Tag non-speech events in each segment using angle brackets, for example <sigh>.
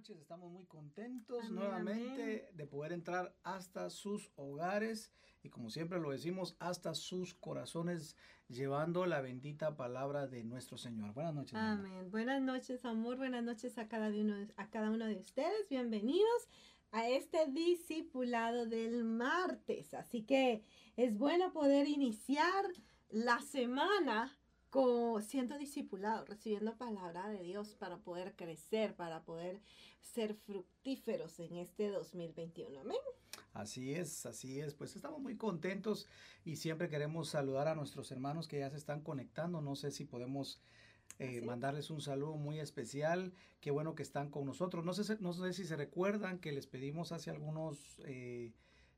noches. Estamos muy contentos nuevamente de poder entrar hasta sus hogares y como siempre lo decimos, hasta sus corazones llevando la bendita palabra de nuestro Señor. Buenas noches. Amén. Buenas noches, amor. Buenas noches a cada, uno, a cada uno de ustedes. Bienvenidos a este discipulado del martes. Así que es bueno poder iniciar la semana siendo discipulado, recibiendo palabra de Dios para poder crecer, para poder ser fructíferos en este 2021. Amén. Así es, así es. Pues estamos muy contentos y siempre queremos saludar a nuestros hermanos que ya se están conectando. No sé si podemos eh, mandarles un saludo muy especial. Qué bueno que están con nosotros. No sé, no sé si se recuerdan que les pedimos hace algunos eh,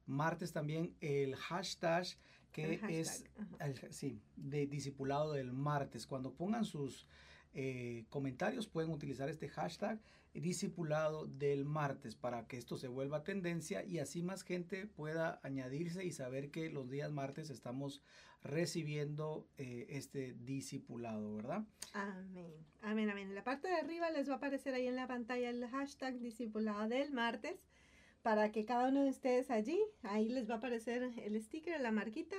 martes también el hashtag que es sí, de discipulado del martes. Cuando pongan sus eh, comentarios pueden utilizar este hashtag discipulado del martes para que esto se vuelva tendencia y así más gente pueda añadirse y saber que los días martes estamos recibiendo eh, este discipulado, ¿verdad? Amén, amén, amén. En la parte de arriba les va a aparecer ahí en la pantalla el hashtag discipulado del martes para que cada uno de ustedes allí, ahí les va a aparecer el sticker, la marquita.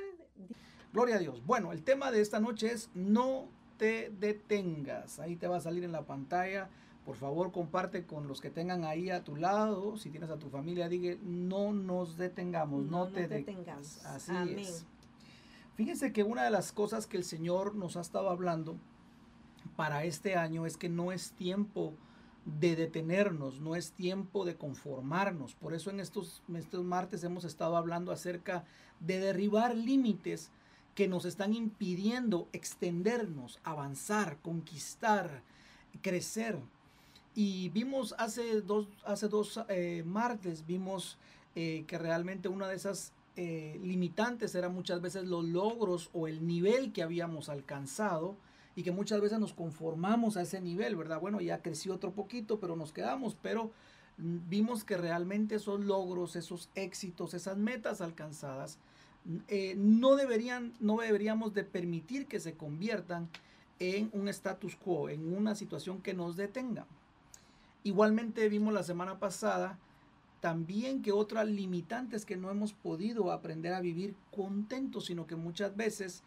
Gloria a Dios. Bueno, el tema de esta noche es no te detengas. Ahí te va a salir en la pantalla. Por favor, comparte con los que tengan ahí a tu lado. Si tienes a tu familia, diga, no nos detengamos, no, te detengamos. Así es. Fíjense que una de las cosas que el Señor nos ha estado hablando para este año es que no es tiempo de detenernos, no es tiempo de conformarnos. Por eso en estos, estos martes hemos estado hablando acerca de derribar límites que nos están impidiendo extendernos, avanzar, conquistar, crecer. Y vimos hace dos, hace dos eh, martes, vimos eh, que realmente una de esas eh, limitantes era muchas veces los logros o el nivel que habíamos alcanzado y que muchas veces nos conformamos a ese nivel, ¿verdad? Bueno, ya creció otro poquito, pero nos quedamos, pero vimos que realmente esos logros, esos éxitos, esas metas alcanzadas, eh, no, deberían, no deberíamos de permitir que se conviertan en un status quo, en una situación que nos detenga. Igualmente vimos la semana pasada también que otras limitantes que no hemos podido aprender a vivir contentos, sino que muchas veces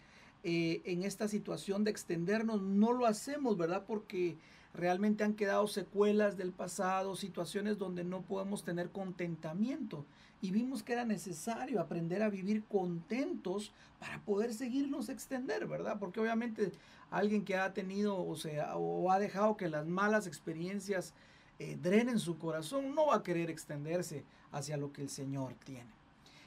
eh, en esta situación de extendernos, no lo hacemos, ¿verdad? Porque realmente han quedado secuelas del pasado, situaciones donde no podemos tener contentamiento. Y vimos que era necesario aprender a vivir contentos para poder seguirnos extender, ¿verdad? Porque obviamente alguien que ha tenido, o sea, o ha dejado que las malas experiencias eh, drenen su corazón, no va a querer extenderse hacia lo que el Señor tiene.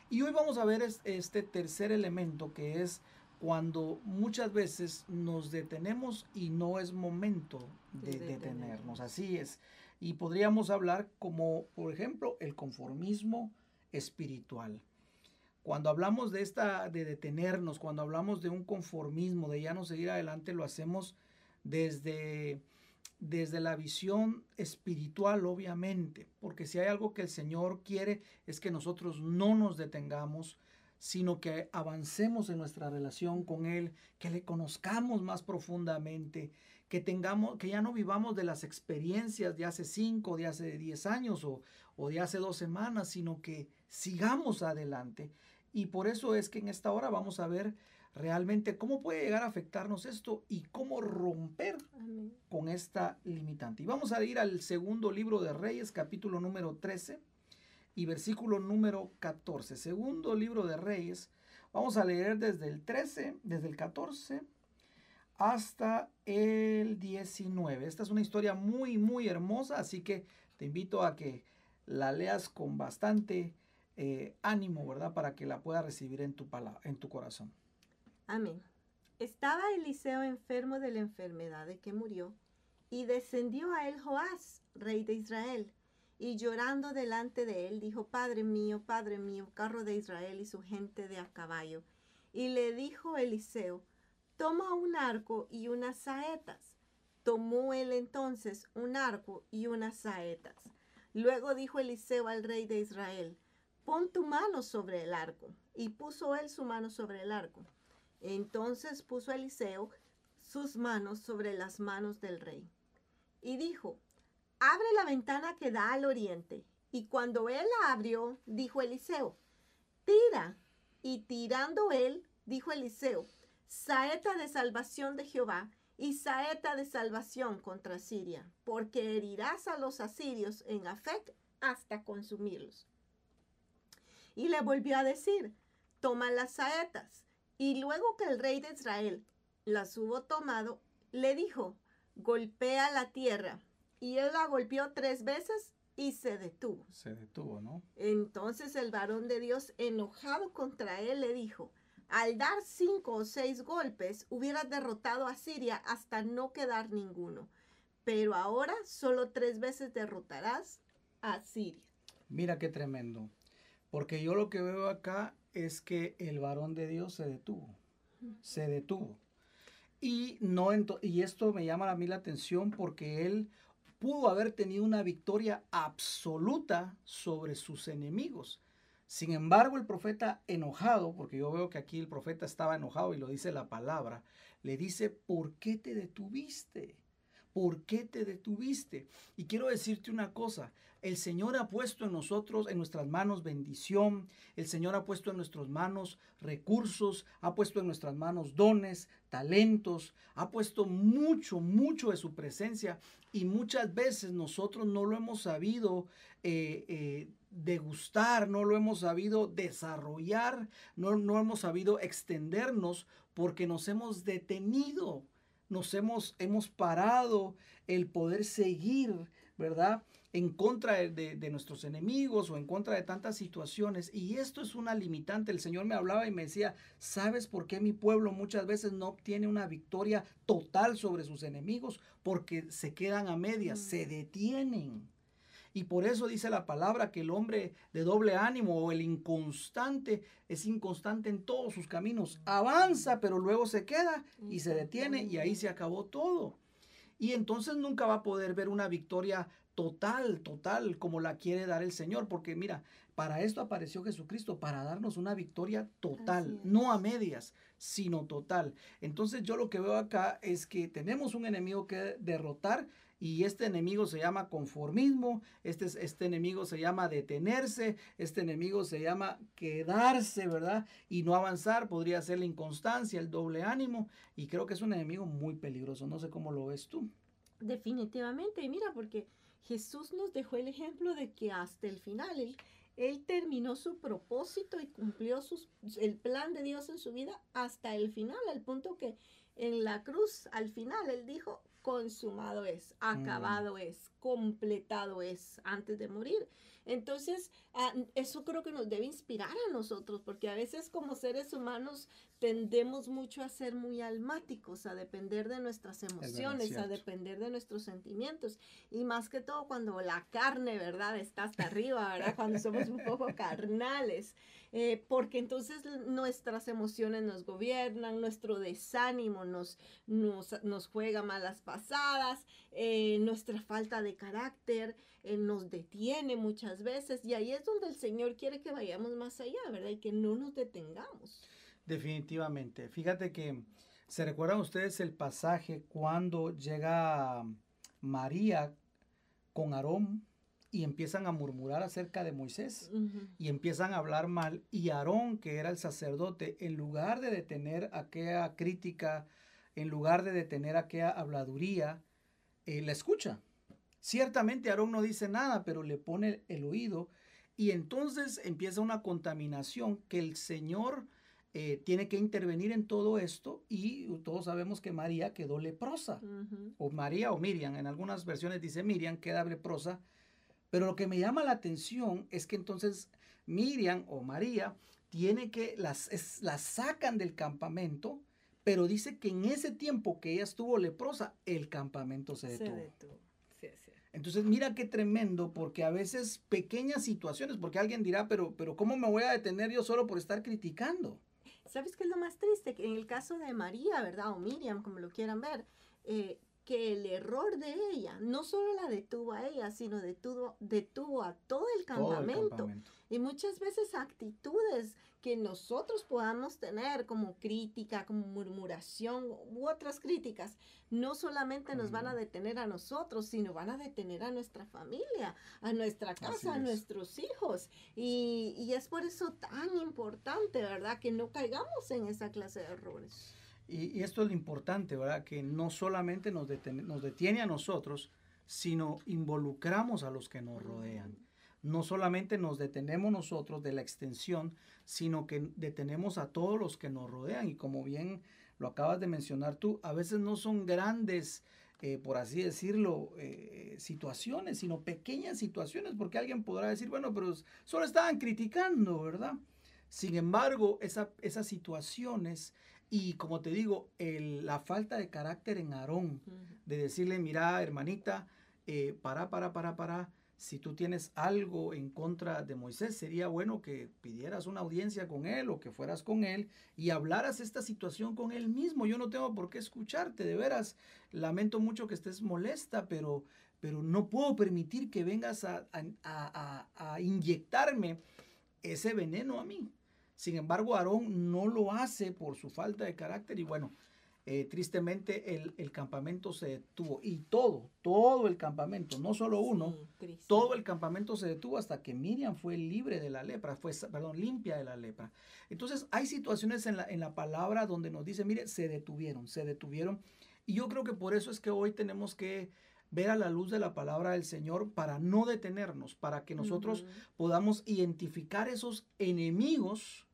Y hoy vamos a ver este tercer elemento que es cuando muchas veces nos detenemos y no es momento de, detenernos. Así es. Y podríamos hablar como, por ejemplo, el conformismo espiritual. Cuando hablamos de esta, de detenernos, cuando hablamos de un conformismo, de ya no seguir adelante, lo hacemos desde, desde la visión espiritual, obviamente. Porque si hay algo que el Señor quiere es que nosotros no nos detengamos, sino que avancemos en nuestra relación con Él, que le conozcamos más profundamente, que tengamos, que ya no vivamos de las experiencias de hace cinco, de hace diez años o, o de hace dos semanas, sino que sigamos adelante. Y por eso es que en esta hora vamos a ver realmente cómo puede llegar a afectarnos esto y cómo romper con esta limitante. Y vamos a ir al segundo libro de Reyes, capítulo número 13 y versículo número 14. Segundo libro de Reyes. Vamos a leer desde el 13, desde el 14 hasta el 19. Esta es una historia muy, muy hermosa, así que te invito a que la leas con bastante eh, ánimo, ¿verdad? Para que la puedas recibir en tu, en tu corazón. Amén. Estaba Eliseo enfermo de la enfermedad de que murió, y descendió a él Joás, rey de Israel y llorando delante de él, dijo, Padre mío, Padre mío, carro de Israel y su gente de a caballo. Y le dijo Eliseo, toma un arco y unas saetas. Tomó él entonces un arco y unas saetas. Luego dijo Eliseo al rey de Israel, pon tu mano sobre el arco. Y puso él su mano sobre el arco. Entonces puso Eliseo sus manos sobre las manos del rey. Y dijo, abre la ventana que da al oriente. Y cuando él la abrió, dijo Eliseo, tira. Y tirando él, dijo Eliseo, saeta de salvación de Jehová y saeta de salvación contra Siria, porque herirás a los asirios en Afec hasta consumirlos. Y le volvió a decir, toma las saetas. Y luego que el rey de Israel las hubo tomado, le dijo, golpea la tierra. Y él la golpeó tres veces y se detuvo. Se detuvo, ¿no? Entonces el varón de Dios, enojado contra él, le dijo, al dar cinco o seis golpes, hubieras derrotado a Siria hasta no quedar ninguno. Pero ahora solo tres veces derrotarás a Siria. Mira qué tremendo. Porque yo lo que veo acá es que el varón de Dios se detuvo. Se detuvo. Y, no y esto me llama a mí la atención porque él pudo haber tenido una victoria absoluta sobre sus enemigos. Sin embargo, el profeta enojado, porque yo veo que aquí el profeta estaba enojado y lo dice la palabra, le dice, ¿por qué te detuviste? ¿Por qué te detuviste? Y quiero decirte una cosa, el Señor ha puesto en nosotros, en nuestras manos bendición, el Señor ha puesto en nuestras manos recursos, ha puesto en nuestras manos dones, talentos, ha puesto mucho, mucho de su presencia. Y muchas veces nosotros no lo hemos sabido eh, eh, degustar, no lo hemos sabido desarrollar, no, no hemos sabido extendernos porque nos hemos detenido nos hemos, hemos parado el poder seguir, ¿verdad? En contra de, de, nuestros enemigos o en contra de tantas situaciones. Y esto es una limitante. El Señor me hablaba y me decía, ¿sabes por qué mi pueblo muchas veces no obtiene una victoria total sobre sus enemigos? Porque se quedan a medias, se mm. detienen. Y por eso dice la palabra que el hombre de doble ánimo o el inconstante es inconstante en todos sus caminos. Avanza, pero luego se queda y se detiene y ahí se acabó todo. Y entonces nunca va a poder ver una victoria total, total, como la quiere dar el Señor. Porque mira, para esto apareció Jesucristo, para darnos una victoria total, no a medias, sino total. Entonces yo lo que veo acá es que tenemos un enemigo que derrotar y este enemigo se llama conformismo, este, este enemigo se llama detenerse, este enemigo se llama quedarse, ¿verdad? Y no avanzar, podría ser la inconstancia, el doble ánimo, y creo que es un enemigo muy peligroso, no sé cómo lo ves tú. Definitivamente, mira, porque Jesús nos dejó el ejemplo de que hasta el final, él, él terminó su propósito y cumplió sus, el plan de Dios en su vida hasta el final, al punto que en la cruz, al final, él dijo, consumado es, mm. acabado es, completado es antes de morir. Entonces, ah, eso creo que nos debe inspirar a nosotros, porque a veces como seres humanos tendemos mucho a ser muy almáticos, a depender de nuestras emociones, a depender de nuestros sentimientos. Y más que todo cuando la carne, ¿verdad? Está hasta arriba, ¿verdad? Cuando somos un poco <laughs> carnales. Eh, porque entonces nuestras emociones nos gobiernan, nuestro desánimo nos, nos, nos juega malas pasadas, eh, nuestra falta de carácter eh, nos detiene muchas veces y ahí es donde el Señor quiere que vayamos más allá, ¿verdad? Y que no nos detengamos. Definitivamente. Fíjate que se recuerdan ustedes el pasaje cuando llega María con Aarón y empiezan a murmurar acerca de Moisés y empiezan a hablar mal. Y Aarón, que era el sacerdote, en lugar de detener aquella crítica, en lugar de detener aquella habladuría, eh, la escucha. Ciertamente Aarón no dice nada, pero le pone el oído y entonces empieza una contaminación que el Señor eh, tiene que intervenir en todo esto y todos sabemos que María quedó leprosa, o María o Miriam, en algunas versiones dice Miriam queda leprosa. Pero lo que me llama la atención es que entonces Miriam o María tiene que las, las sacan del campamento, pero dice que en ese tiempo que ella estuvo leprosa, el campamento se detuvo. Entonces, mira qué tremendo, porque a veces pequeñas situaciones, porque alguien dirá, pero, pero ¿cómo me voy a detener yo solo por estar criticando? ¿Sabes qué es lo más triste? Que en el caso de María, ¿verdad? O Miriam, como lo quieran ver, eh, que el error de ella no solo la detuvo a ella, sino detuvo, detuvo a todo el campamento. Y muchas veces actitudes que nosotros podamos tener como crítica, como murmuración u otras críticas, no solamente nos van a detener a nosotros, sino van a detener a nuestra familia, a nuestra casa, a nuestros hijos. Y, y, es por eso tan importante, ¿verdad? Que no caigamos en esa clase de errores. Y, esto es lo importante, ¿verdad? Que no solamente nos detiene, nos detiene a nosotros, sino involucramos a los que nos rodean no solamente nos detenemos nosotros de la extensión, sino que detenemos a todos los que nos rodean. Y como bien lo acabas de mencionar tú, a veces no son grandes, eh, por así decirlo, eh, situaciones, sino pequeñas situaciones, porque alguien podrá decir, bueno, pero solo estaban criticando, ¿verdad? Sin embargo, esas situaciones y como te digo, la falta de carácter en Aarón, de decirle, mira, hermanita, eh, para, para, para, para, si tú tienes algo en contra de Moisés, sería bueno que pidieras una audiencia con él o que fueras con él y hablaras esta situación con él mismo. Yo no tengo por qué escucharte, de veras. Lamento mucho que estés molesta, pero, pero no puedo permitir que vengas a, a inyectarme ese veneno a mí. Sin embargo, Aarón no lo hace por su falta de carácter y bueno, eh, tristemente el, campamento se detuvo y todo, todo el campamento, no solo uno, todo el campamento se detuvo hasta que Miriam fue libre de la lepra, fue, perdón, limpia de la lepra. Entonces hay situaciones en la, en la palabra donde nos dice, mire, se detuvieron, se detuvieron. Y yo creo que por eso es que hoy tenemos que ver a la luz de la palabra del Señor para no detenernos, para que nosotros podamos identificar esos enemigos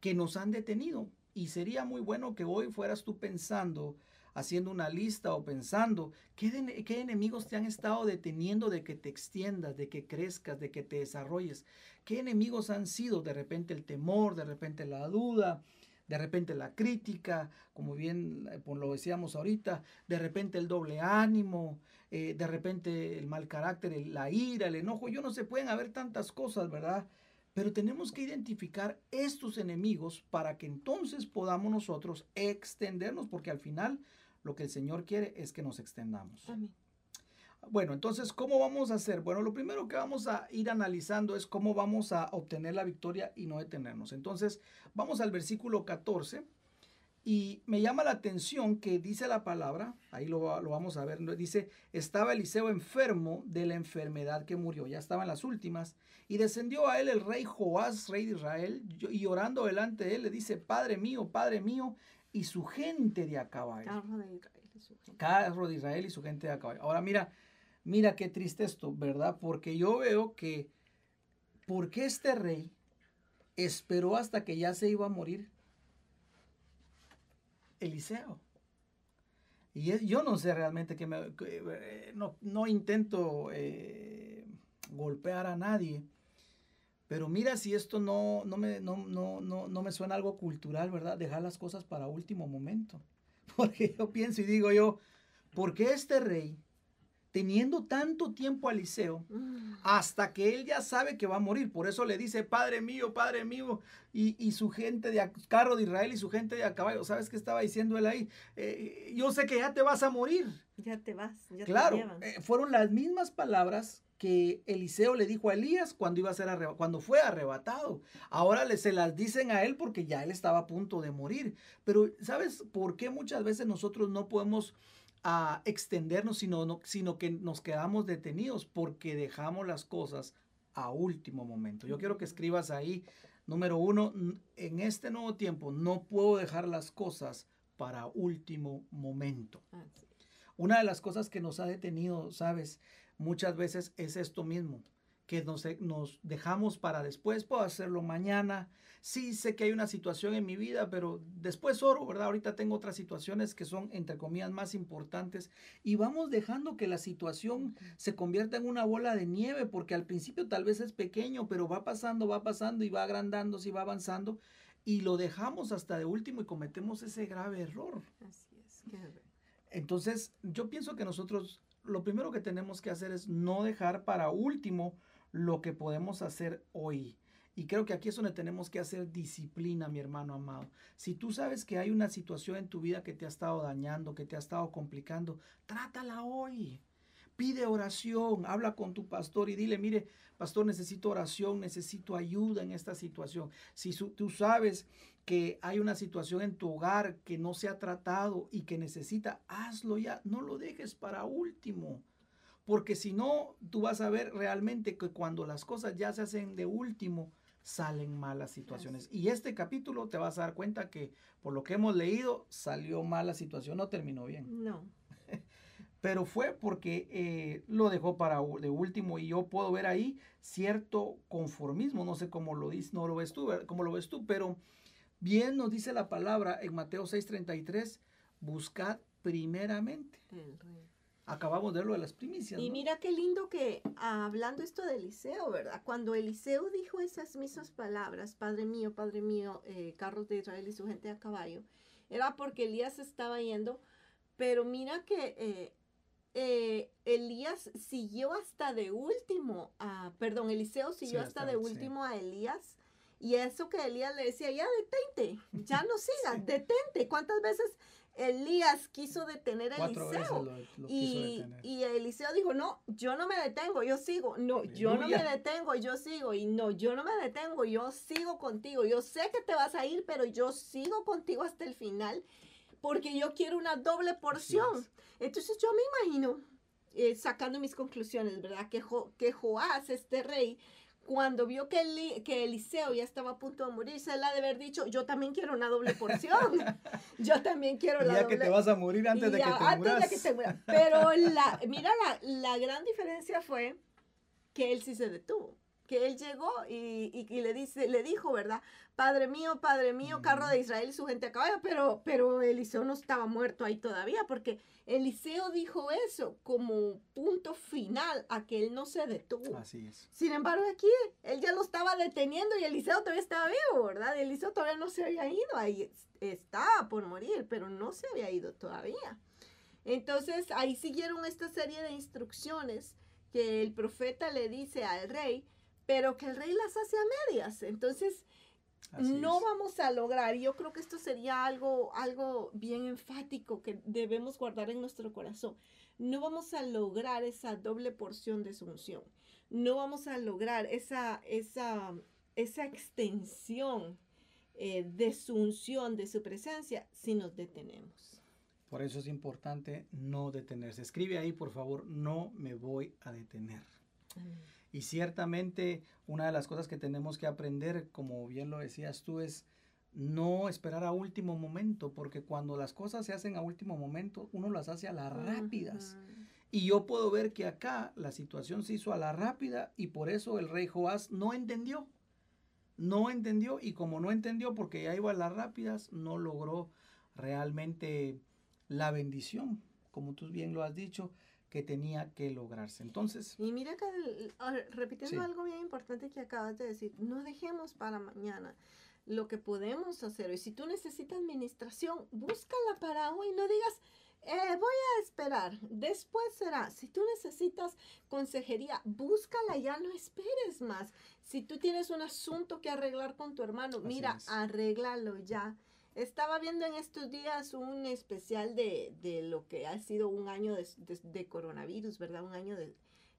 que nos han detenido. Y sería muy bueno que hoy fueras tú pensando, haciendo una lista o pensando, ¿qué, ¿qué, enemigos te han estado deteniendo de que te extiendas, de que crezcas, de que te desarrolles? ¿Qué enemigos han sido? De repente el temor, de repente la duda, de repente la crítica, como bien eh, lo decíamos ahorita, de repente el doble ánimo, eh, de repente el mal carácter, la ira, el enojo. Yo no sé, pueden haber tantas cosas, ¿verdad? Pero tenemos que identificar estos enemigos para que entonces podamos nosotros extendernos, porque al final lo que el Señor quiere es que nos extendamos. Bueno, entonces, ¿cómo vamos a hacer? Bueno, lo primero que vamos a ir analizando es cómo vamos a obtener la victoria y no detenernos. Entonces, vamos al versículo 14 y me llama la atención que dice la palabra, ahí lo, vamos a ver, dice, estaba Eliseo enfermo de la enfermedad que murió, ya estaba en las últimas, y descendió a él el rey Joás, rey de Israel, y orando delante de él le dice, Padre mío, Padre mío, y su gente de a caballo. Carro de Israel y su gente de a caballo. Ahora mira, mira qué triste esto, ¿verdad? Porque yo veo que, ¿por qué este rey esperó hasta que ya se iba a morir? Eliseo. Y yo no sé realmente que, me, eh, no, intento eh, golpear a nadie, pero mira si esto no, no, me, no, no, no me suena algo cultural, ¿verdad? Dejar las cosas para último momento. <laughs> Porque yo pienso y digo yo, ¿por qué este rey teniendo tanto tiempo a Eliseo, mm. hasta que él ya sabe que va a morir. Por eso le dice, Padre mío, Padre mío, y, su gente de carro de Israel y su gente de a caballo. ¿Sabes qué estaba diciendo él ahí? Eh, yo sé que ya te vas a morir. Ya te vas. Ya claro, eh, fueron las mismas palabras que Eliseo le dijo a Elías cuando iba a ser cuando fue arrebatado. Ahora le, se las dicen a él porque ya él estaba a punto de morir. Pero ¿sabes por qué muchas veces nosotros no podemos a extendernos, sino, sino que nos quedamos detenidos porque dejamos las cosas a último momento. Yo quiero que escribas ahí, número uno, en este nuevo tiempo no puedo dejar las cosas para último momento. Una de las cosas que nos ha detenido, sabes, muchas veces es esto mismo, que nos, nos dejamos para después, puedo hacerlo mañana, sí sé que hay una situación en mi vida, pero después oro, ¿verdad? Ahorita tengo otras situaciones que son, entre comillas, más importantes y vamos dejando que la situación se convierta en una bola de nieve, porque al principio tal vez es pequeño, pero va pasando, va pasando y va agrandándose y va avanzando y lo dejamos hasta de último y cometemos ese grave error. Así es. Entonces, yo pienso que nosotros lo primero que tenemos que hacer es no dejar para último lo que podemos hacer hoy. Y creo que aquí es donde tenemos que hacer disciplina, mi hermano amado. Si tú sabes que hay una situación en tu vida que te ha estado dañando, que te ha estado complicando, trátala hoy. Pide oración, habla con tu pastor y dile, mire, pastor, necesito oración, necesito ayuda en esta situación. Si tú sabes que hay una situación en tu hogar que no se ha tratado y que necesita, hazlo ya, no lo dejes para último. Porque si no, tú vas a ver realmente que cuando las cosas ya se hacen de último, salen malas situaciones. Y este capítulo te vas a dar cuenta que por lo que hemos leído, salió mal la situación, no terminó bien. No. <laughs> pero fue porque eh, lo dejó para de último y yo puedo ver ahí cierto conformismo, no sé cómo lo dices, no lo ves tú, cómo lo ves tú, pero bien nos dice la palabra en Mateo 6:33, buscad primeramente. Acabamos de lo de las primicias. Y mira qué lindo que hablando esto de Eliseo, ¿verdad? Cuando Eliseo dijo esas mismas palabras, Padre mío, Padre mío, eh, carros de Israel y su gente a caballo, era porque Elías estaba yendo, pero mira que eh, eh, Elías siguió hasta de último, a, perdón, Eliseo siguió hasta, de último a Elías. Y eso que Elías le decía, ya detente, ya no sigas, detente. ¿Cuántas veces Elías quiso detener a Eliseo? y, y, Eliseo dijo, no, yo no me detengo, yo sigo. No, yo no me detengo, yo sigo. Y no, yo no me detengo, yo sigo contigo. Yo sé que te vas a ir, pero yo sigo contigo hasta el final porque yo quiero una doble porción. Entonces yo me imagino, eh, sacando mis conclusiones, ¿verdad? Que, que Joás, este rey, cuando vio que, que Eliseo ya estaba a punto de morir, se le ha de haber dicho, yo también quiero una doble porción. <laughs> yo también quiero la ya que te vas a morir antes de que te antes De que te mueras. Pero la, mira, la, la gran diferencia fue que él sí se detuvo que él llegó y, le, dice, le dijo, ¿verdad? Padre mío, Padre mío, carro de Israel y su gente a caballo, pero, pero Eliseo no estaba muerto ahí todavía, porque Eliseo dijo eso como punto final a que él no se detuvo. Así es. Sin embargo, aquí él ya lo estaba deteniendo y Eliseo todavía estaba vivo, ¿verdad? Eliseo todavía no se había ido, ahí estaba por morir, pero no se había ido todavía. Entonces ahí siguieron esta serie de instrucciones que el profeta le dice al rey, pero que el rey las hace a medias. Entonces, no vamos a lograr. Yo creo que esto sería algo, algo bien enfático que debemos guardar en nuestro corazón. No vamos a lograr esa doble porción de unción. No vamos a lograr esa, esa, esa extensión eh, de su unción, de su presencia, si nos detenemos. Por eso es importante no detenerse. Escribe ahí, por favor, no me voy a detener. Y ciertamente una de las cosas que tenemos que aprender, como bien lo decías tú, es no esperar a último momento, porque cuando las cosas se hacen a último momento, uno las hace a las rápidas. Y yo puedo ver que acá la situación se hizo a la rápida y por eso el rey Joás no entendió. No entendió y como no entendió porque ya iba a las rápidas, no logró realmente la bendición, como tú bien lo has dicho que tenía que lograrse. Entonces... Y mira que, repitiendo algo bien importante que acabas de decir, no dejemos para mañana lo que podemos hacer. Y si tú necesitas administración, búscala para hoy, no digas, eh, voy a esperar, después será. Si tú necesitas consejería, búscala, ya no esperes más. Si tú tienes un asunto que arreglar con tu hermano, mira, arréglalo ya. Estaba viendo en estos días un especial de, lo que ha sido un año de, coronavirus, ¿verdad? Un año de,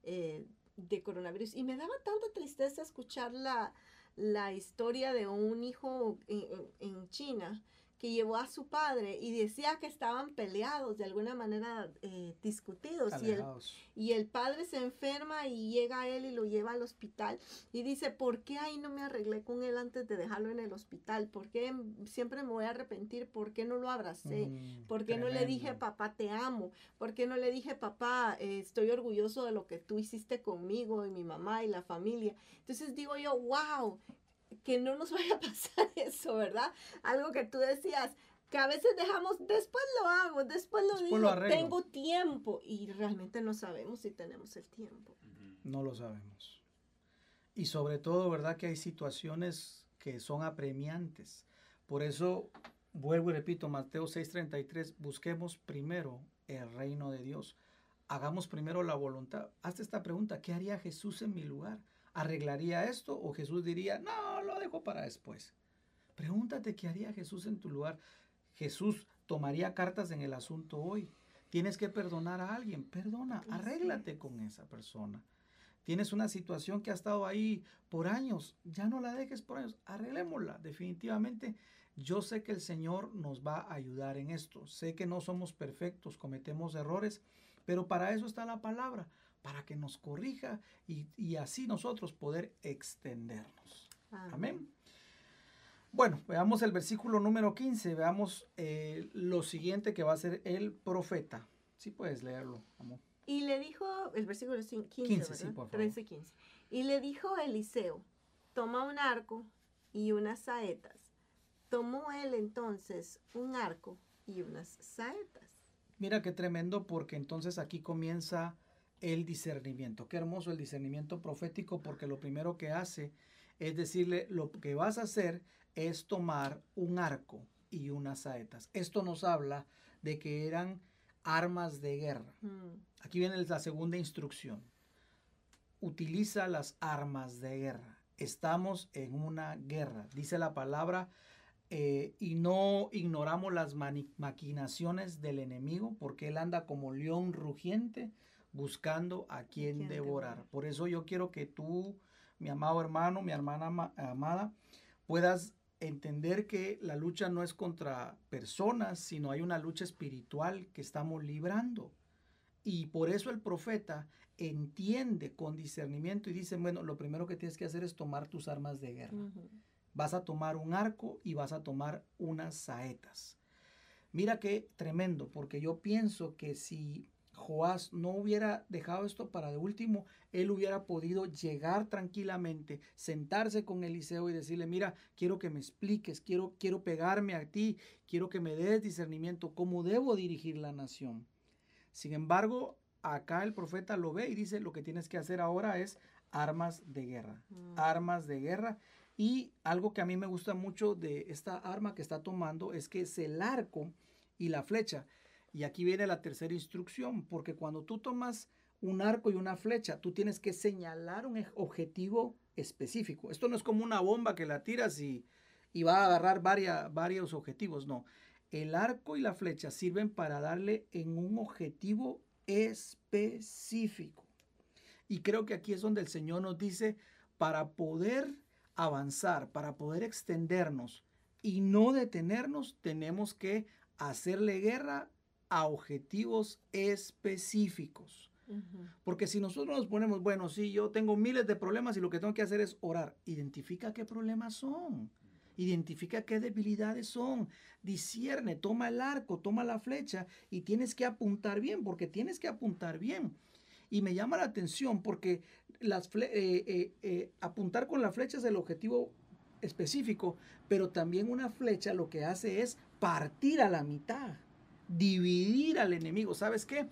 eh, de coronavirus. Y me daba tanta tristeza escuchar la, la historia de un hijo en, en China que llevó a su padre y decía que estaban peleados, de alguna manera eh, discutidos. Y el, y el, padre se enferma y llega a él y lo lleva al hospital y dice, ¿por qué ahí no me arreglé con él antes de dejarlo en el hospital? ¿Por qué siempre me voy a arrepentir? ¿Por qué no lo abracé? Mm, ¿Por qué no le dije, papá, te amo? ¿Por qué no le dije, papá, eh, estoy orgulloso de lo que tú hiciste conmigo y mi mamá y la familia? Entonces digo yo, wow, que no nos <laughs> vaya a pasar eso, ¿verdad? Algo que tú decías, que a veces dejamos, después lo hago, después lo digo, tengo tiempo y realmente no sabemos si tenemos el tiempo. No lo sabemos. Y sobre todo, ¿verdad? Que hay situaciones que son apremiantes. Por eso, vuelvo y repito, Mateo 6:33, busquemos primero el reino de Dios. Hagamos primero la voluntad. Hazte esta pregunta, ¿qué haría Jesús en mi lugar? ¿Arreglaría esto o Jesús diría, no, lo dejo para después? Pregúntate qué haría Jesús en tu lugar. Jesús tomaría cartas en el asunto hoy. Tienes que perdonar a alguien, perdona, arréglate con esa persona. Tienes una situación que ha estado ahí por años, ya no la dejes por años, arreglémosla. Definitivamente, yo sé que el Señor nos va a ayudar en esto. Sé que no somos perfectos, cometemos errores, pero para eso está la palabra, para que nos corrija y, así nosotros poder extendernos. Amén. Bueno, veamos el versículo número 15, veamos eh, lo siguiente que va a ser el profeta. Sí puedes leerlo, amor. Y le dijo, el versículo 15, 15 sí, por favor. 13, 15. Y le dijo Eliseo, toma un arco y unas saetas. Tomó él entonces un arco y unas saetas. Mira qué tremendo porque entonces aquí comienza el discernimiento. Qué hermoso el discernimiento profético porque lo primero que hace es decirle lo que vas a hacer es tomar un arco y unas saetas. Esto nos habla de que eran armas de guerra. Mm. Aquí viene la segunda instrucción. Utiliza las armas de guerra. Estamos en una guerra, dice la palabra, eh, y no ignoramos las maquinaciones del enemigo, porque él anda como león rugiente buscando a quien devorar. Por eso yo quiero que tú, mi amado hermano, mi hermana amada, puedas entender que la lucha no es contra personas, sino hay una lucha espiritual que estamos librando. Y por eso el profeta entiende con discernimiento y dice, bueno, lo primero que tienes que hacer es tomar tus armas de guerra. Vas a tomar un arco y vas a tomar unas saetas. Mira qué tremendo, porque yo pienso que si Joás no hubiera dejado esto para de último, él hubiera podido llegar tranquilamente, sentarse con Eliseo y decirle, mira, quiero que me expliques, quiero, quiero pegarme a ti, quiero que me des discernimiento, cómo debo dirigir la nación. Sin embargo, acá el profeta lo ve y dice, lo que tienes que hacer ahora es armas de guerra, mm. armas de guerra. Y algo que a mí me gusta mucho de esta arma que está tomando es que es el arco y la flecha. Y aquí viene la tercera instrucción, porque cuando tú tomas un arco y una flecha, tú tienes que señalar un objetivo específico. Esto no es como una bomba que la tiras y, va a agarrar varios objetivos, no. El arco y la flecha sirven para darle en un objetivo específico. Y creo que aquí es donde el Señor nos dice, para poder avanzar, para poder extendernos y no detenernos, tenemos que hacerle guerra a objetivos específicos. Porque si nosotros nos ponemos, bueno, sí, yo tengo miles de problemas y lo que tengo que hacer es orar, identifica qué problemas son, identifica qué debilidades son, discierne, toma el arco, toma la flecha y tienes que apuntar bien, porque tienes que apuntar bien. Y me llama la atención porque las eh, eh, eh, apuntar con la flecha es el objetivo específico, pero también una flecha lo que hace es partir a la mitad dividir al enemigo. ¿Sabes qué?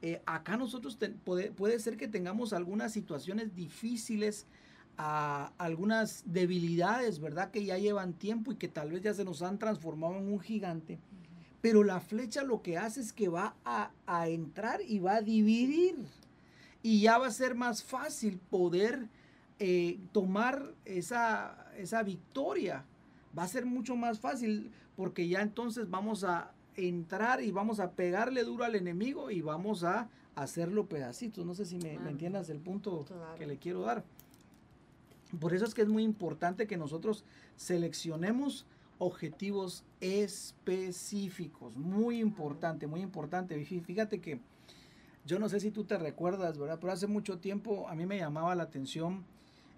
Eh, acá nosotros puede, puede, ser que tengamos algunas situaciones difíciles, algunas debilidades, ¿verdad? Que ya llevan tiempo y que tal vez ya se nos han transformado en un gigante. Pero la flecha lo que hace es que va a, entrar y va a dividir. Y ya va a ser más fácil poder eh, tomar esa, esa victoria. Va a ser mucho más fácil porque ya entonces vamos a, entrar y vamos a pegarle duro al enemigo y vamos a hacerlo pedacitos. No sé si me, entiendas el punto que le quiero dar. Por eso es que es muy importante que nosotros seleccionemos objetivos específicos. Muy importante, muy importante. Fíjate que yo no sé si tú te recuerdas, ¿verdad? Pero hace mucho tiempo a mí me llamaba la atención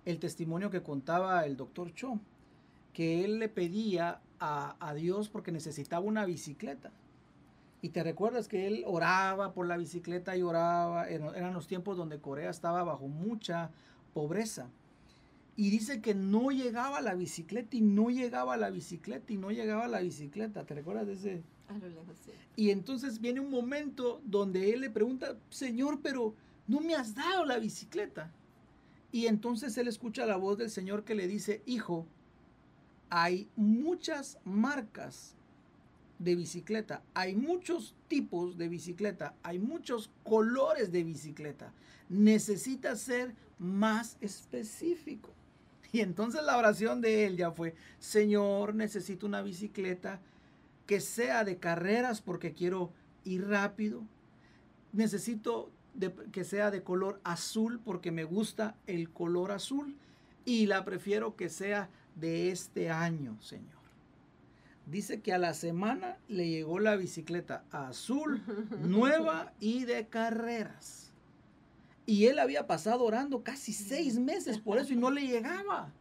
el testimonio que contaba el doctor Cho, que él le pedía a, Dios porque necesitaba una bicicleta. Y te recuerdas que él oraba por la bicicleta y oraba. Eran los tiempos donde Corea estaba bajo mucha pobreza. Y dice que no llegaba la bicicleta y no llegaba la bicicleta y no llegaba la bicicleta. ¿Te recuerdas de ese? A lo lejos, sí. Y entonces viene un momento donde él le pregunta, Señor, pero no me has dado la bicicleta. Y entonces él escucha la voz del Señor que le dice, hijo, hay muchas marcas de bicicleta, hay muchos tipos de bicicleta, hay muchos colores de bicicleta. Necesita ser más específico. Y entonces la oración de él ya fue, Señor, necesito una bicicleta que sea de carreras porque quiero ir rápido, necesito que sea de color azul porque me gusta el color azul y la prefiero que sea de este año, Señor. Dice que a la semana le llegó la bicicleta azul, <laughs> nueva y de carreras. Y él había pasado orando casi seis meses por eso y no le llegaba.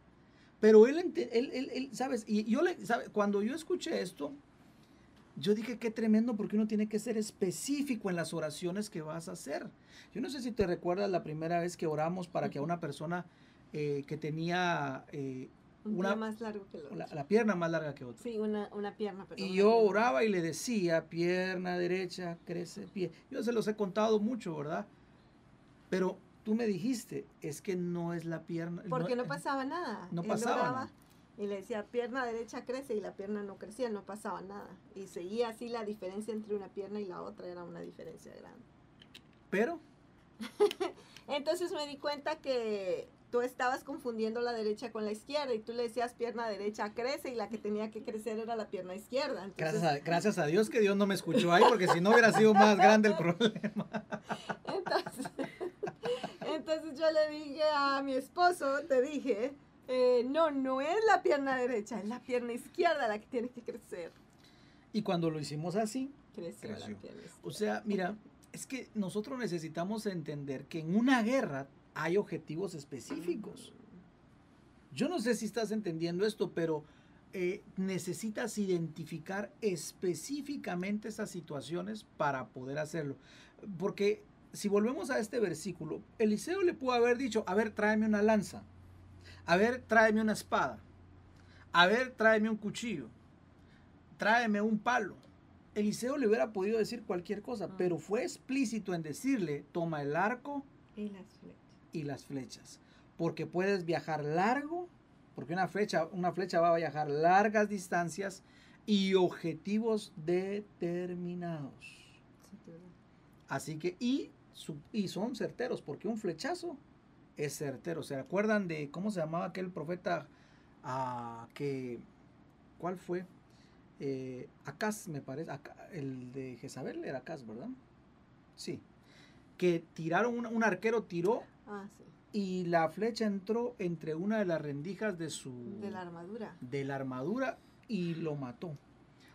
Pero él, él, él, ¿sabes? Y yo le, Cuando yo escuché esto, yo dije, qué tremendo porque uno tiene que ser específico en las oraciones que vas a hacer. Yo no sé si te recuerdas la primera vez que oramos para que a una persona eh, que tenía eh, una más largo que la, la, pierna más larga que otra. Sí, una, una pierna. y yo oraba y le decía, pierna derecha, crece, pie. Yo se los he contado mucho, ¿verdad? Pero tú me dijiste, es que no es la pierna. Porque no, pasaba nada. No pasaba nada. Y le decía, pierna derecha crece y la pierna no crecía, no pasaba nada. Y seguía así la diferencia entre una pierna y la otra, era una diferencia grande. Pero. <laughs> Entonces me di cuenta que tú estabas confundiendo la derecha con la izquierda y tú le decías pierna derecha crece y la que tenía que crecer era la pierna izquierda. gracias, a, gracias a Dios que Dios no me escuchó ahí porque si no hubiera sido más grande el problema. <laughs> Entonces, entonces yo le dije a mi esposo, te dije, eh, no, no es la pierna derecha, es la pierna izquierda la que tiene que crecer. Y cuando lo hicimos así, creció. o sea, mira, es que nosotros necesitamos entender que en una guerra hay objetivos específicos. Yo no sé si estás entendiendo esto, pero eh, necesitas identificar específicamente esas situaciones para poder hacerlo. Porque si volvemos a este versículo, Eliseo le pudo haber dicho, a ver, tráeme una lanza. A ver, tráeme una espada. A ver, tráeme un cuchillo. Tráeme un palo. Eliseo le hubiera podido decir cualquier cosa, ah. pero fue explícito en decirle, toma el arco y las flechas. Y las flechas. Porque puedes viajar largo, porque una flecha, una flecha va a viajar largas distancias y objetivos determinados. Así que, y, y son certeros, porque un flechazo es certero. ¿Se acuerdan de cómo se llamaba aquel profeta ah, que, ¿cuál fue? Eh, Acaz, me parece, el de Jezabel era Acaz, ¿verdad? Sí. Que tiraron, un, arquero tiró ah, y la flecha entró entre una de las rendijas de su... De la armadura. De la armadura y lo mató.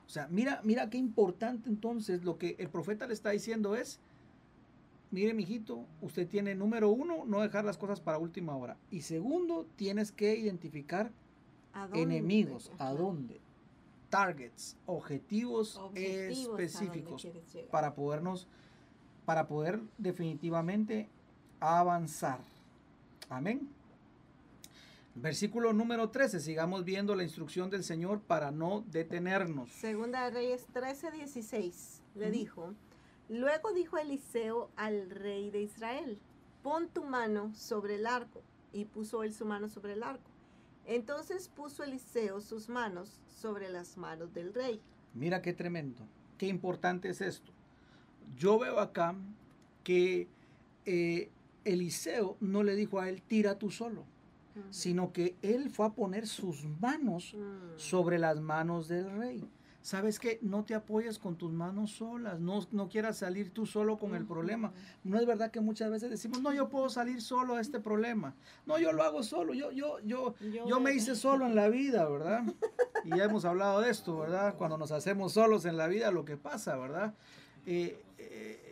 O sea, mira, mira qué importante entonces lo que el profeta le está diciendo es, mire, mijito, usted tiene número uno, no dejar las cosas para última hora. Y segundo, tienes que identificar enemigos, a dónde. Targets, objetivos, específicos para podernos, para poder definitivamente avanzar. Amén. Versículo número 13, sigamos viendo la instrucción del Señor para no detenernos. Segunda de Reyes 13, 16, le dijo, Luego dijo Eliseo al rey de Israel, pon tu mano sobre el arco. Y puso él su mano sobre el arco. Entonces puso Eliseo sus manos sobre las manos del rey. Mira qué tremendo, qué importante es esto. Yo veo acá que eh, Eliseo no le dijo a él, tira tú solo, sino que él fue a poner sus manos mm. sobre las manos del rey. ¿Sabes qué? No te apoyes con tus manos solas, no, no quieras salir tú solo con el problema. No es verdad que muchas veces decimos, no, yo puedo salir solo a este problema. No, yo lo hago solo, yo, yo, yo, yo, me hice solo en la vida, ¿verdad? Y ya hemos hablado de esto, ¿verdad? Cuando nos hacemos solos en la vida, lo que pasa, ¿verdad? Eh, eh,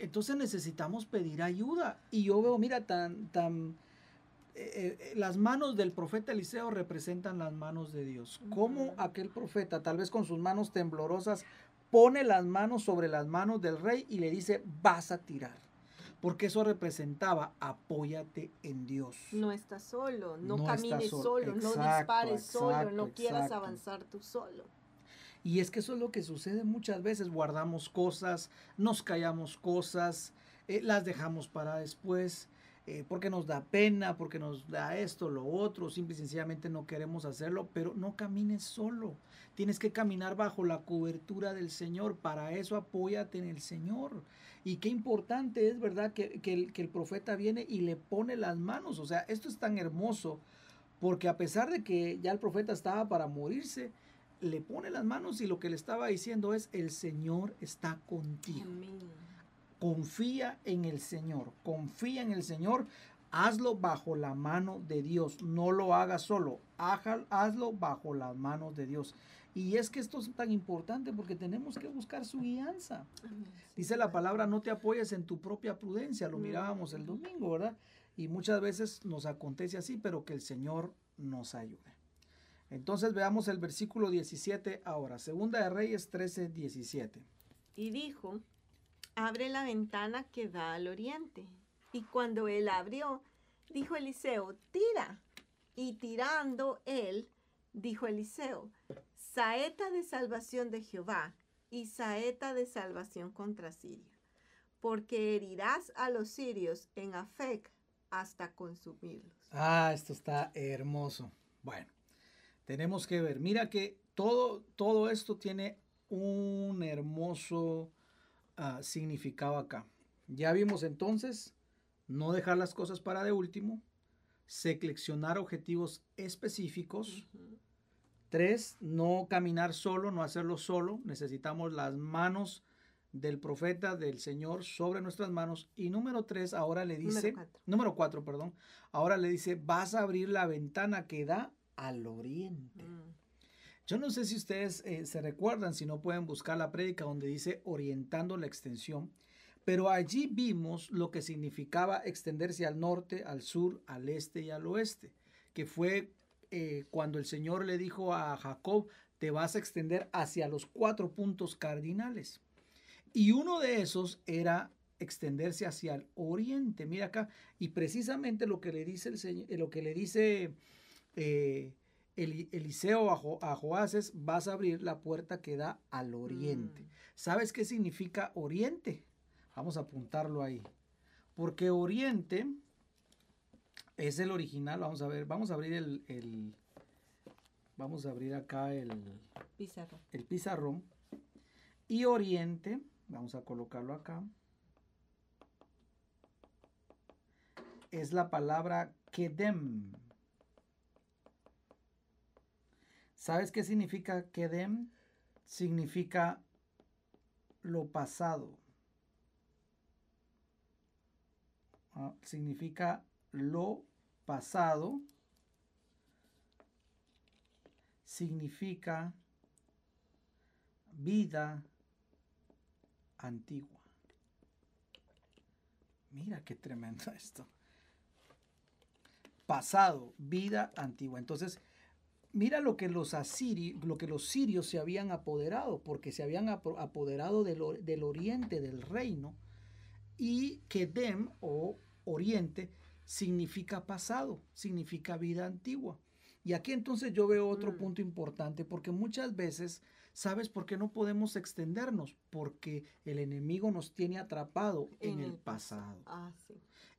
entonces necesitamos pedir ayuda. Y yo veo, mira, tan, tan eh, eh, las manos del profeta Eliseo representan las manos de Dios. Como aquel profeta, tal vez con sus manos temblorosas, pone las manos sobre las manos del rey y le dice, vas a tirar? Porque eso representaba, apóyate en Dios. No estás solo, no, camines solo, no dispares solo, no quieras avanzar tú solo. Y es que eso es lo que sucede muchas veces, guardamos cosas, nos callamos cosas, eh, las dejamos para después eh, porque nos da pena, porque nos da esto, lo otro, simple y sencillamente no queremos hacerlo, pero no camines solo. Tienes que caminar bajo la cobertura del Señor. Para eso apóyate en el Señor. Y qué importante es, ¿verdad? Que, que el profeta viene y le pone las manos. O sea, esto es tan hermoso, porque a pesar de que ya el profeta estaba para morirse, le pone las manos y lo que le estaba diciendo es, el Señor está contigo. Confía en el Señor, confía en el Señor. Hazlo bajo la mano de Dios, no lo hagas solo, hazlo bajo las manos de Dios. Y es que esto es tan importante porque tenemos que buscar su guianza. Dice la palabra, no te apoyes en tu propia prudencia, lo mirábamos el domingo, ¿verdad? Y muchas veces nos acontece así, pero que el Señor nos ayude. Entonces veamos el versículo 17 ahora, Segunda de Reyes 13, 17. Y dijo, abre la ventana que da al oriente. Y cuando él abrió, dijo Eliseo, tira. Y tirando él, dijo Eliseo, saeta de salvación de Jehová y saeta de salvación contra Siria, porque herirás a los sirios en Afec hasta consumirlos. Ah, esto está hermoso. Bueno, tenemos que ver. Mira que todo, todo esto tiene un hermoso ah, significado acá. Ya vimos entonces no dejar las cosas para de último, seleccionar objetivos específicos. Tres, no caminar solo, no hacerlo solo. Necesitamos las manos del profeta, del Señor, sobre nuestras manos. Y número tres, ahora le dice, número cuatro, perdón, ahora le dice, vas a abrir la ventana que da al oriente. Mm. Yo no sé si ustedes eh, se recuerdan, si no pueden buscar la prédica donde dice orientando la extensión, pero allí vimos lo que significaba extenderse al norte, al sur, al este y al oeste, que fue eh, cuando el Señor le dijo a Jacob, te vas a extender hacia los cuatro puntos cardinales. Y uno de esos era extenderse hacia el oriente. Mira acá, y precisamente lo que le dice el Señor, lo que le dice eh, Eliseo a, Joás es, vas a abrir la puerta que da al oriente. Mm. ¿Sabes qué significa oriente? Vamos a apuntarlo ahí. Porque oriente es el original. Vamos a ver, vamos a abrir el, vamos a abrir acá el pizarrón. El pizarrón. Y oriente, vamos a colocarlo acá. Es la palabra kedem. ¿Sabes qué significa Kedem? Significa lo pasado. Ah, significa lo pasado. Significa vida antigua. Mira qué tremendo <laughs> esto. Pasado, vida antigua. Entonces, mira lo que los asirios, lo que los sirios se habían apoderado, porque se habían apoderado del, oriente del reino, y Kedem o oriente significa pasado, significa vida antigua. Y aquí entonces yo veo otro mm. punto importante, porque muchas veces, ¿sabes por qué no podemos extendernos? Porque el enemigo nos tiene atrapado en, el, pasado. Ah,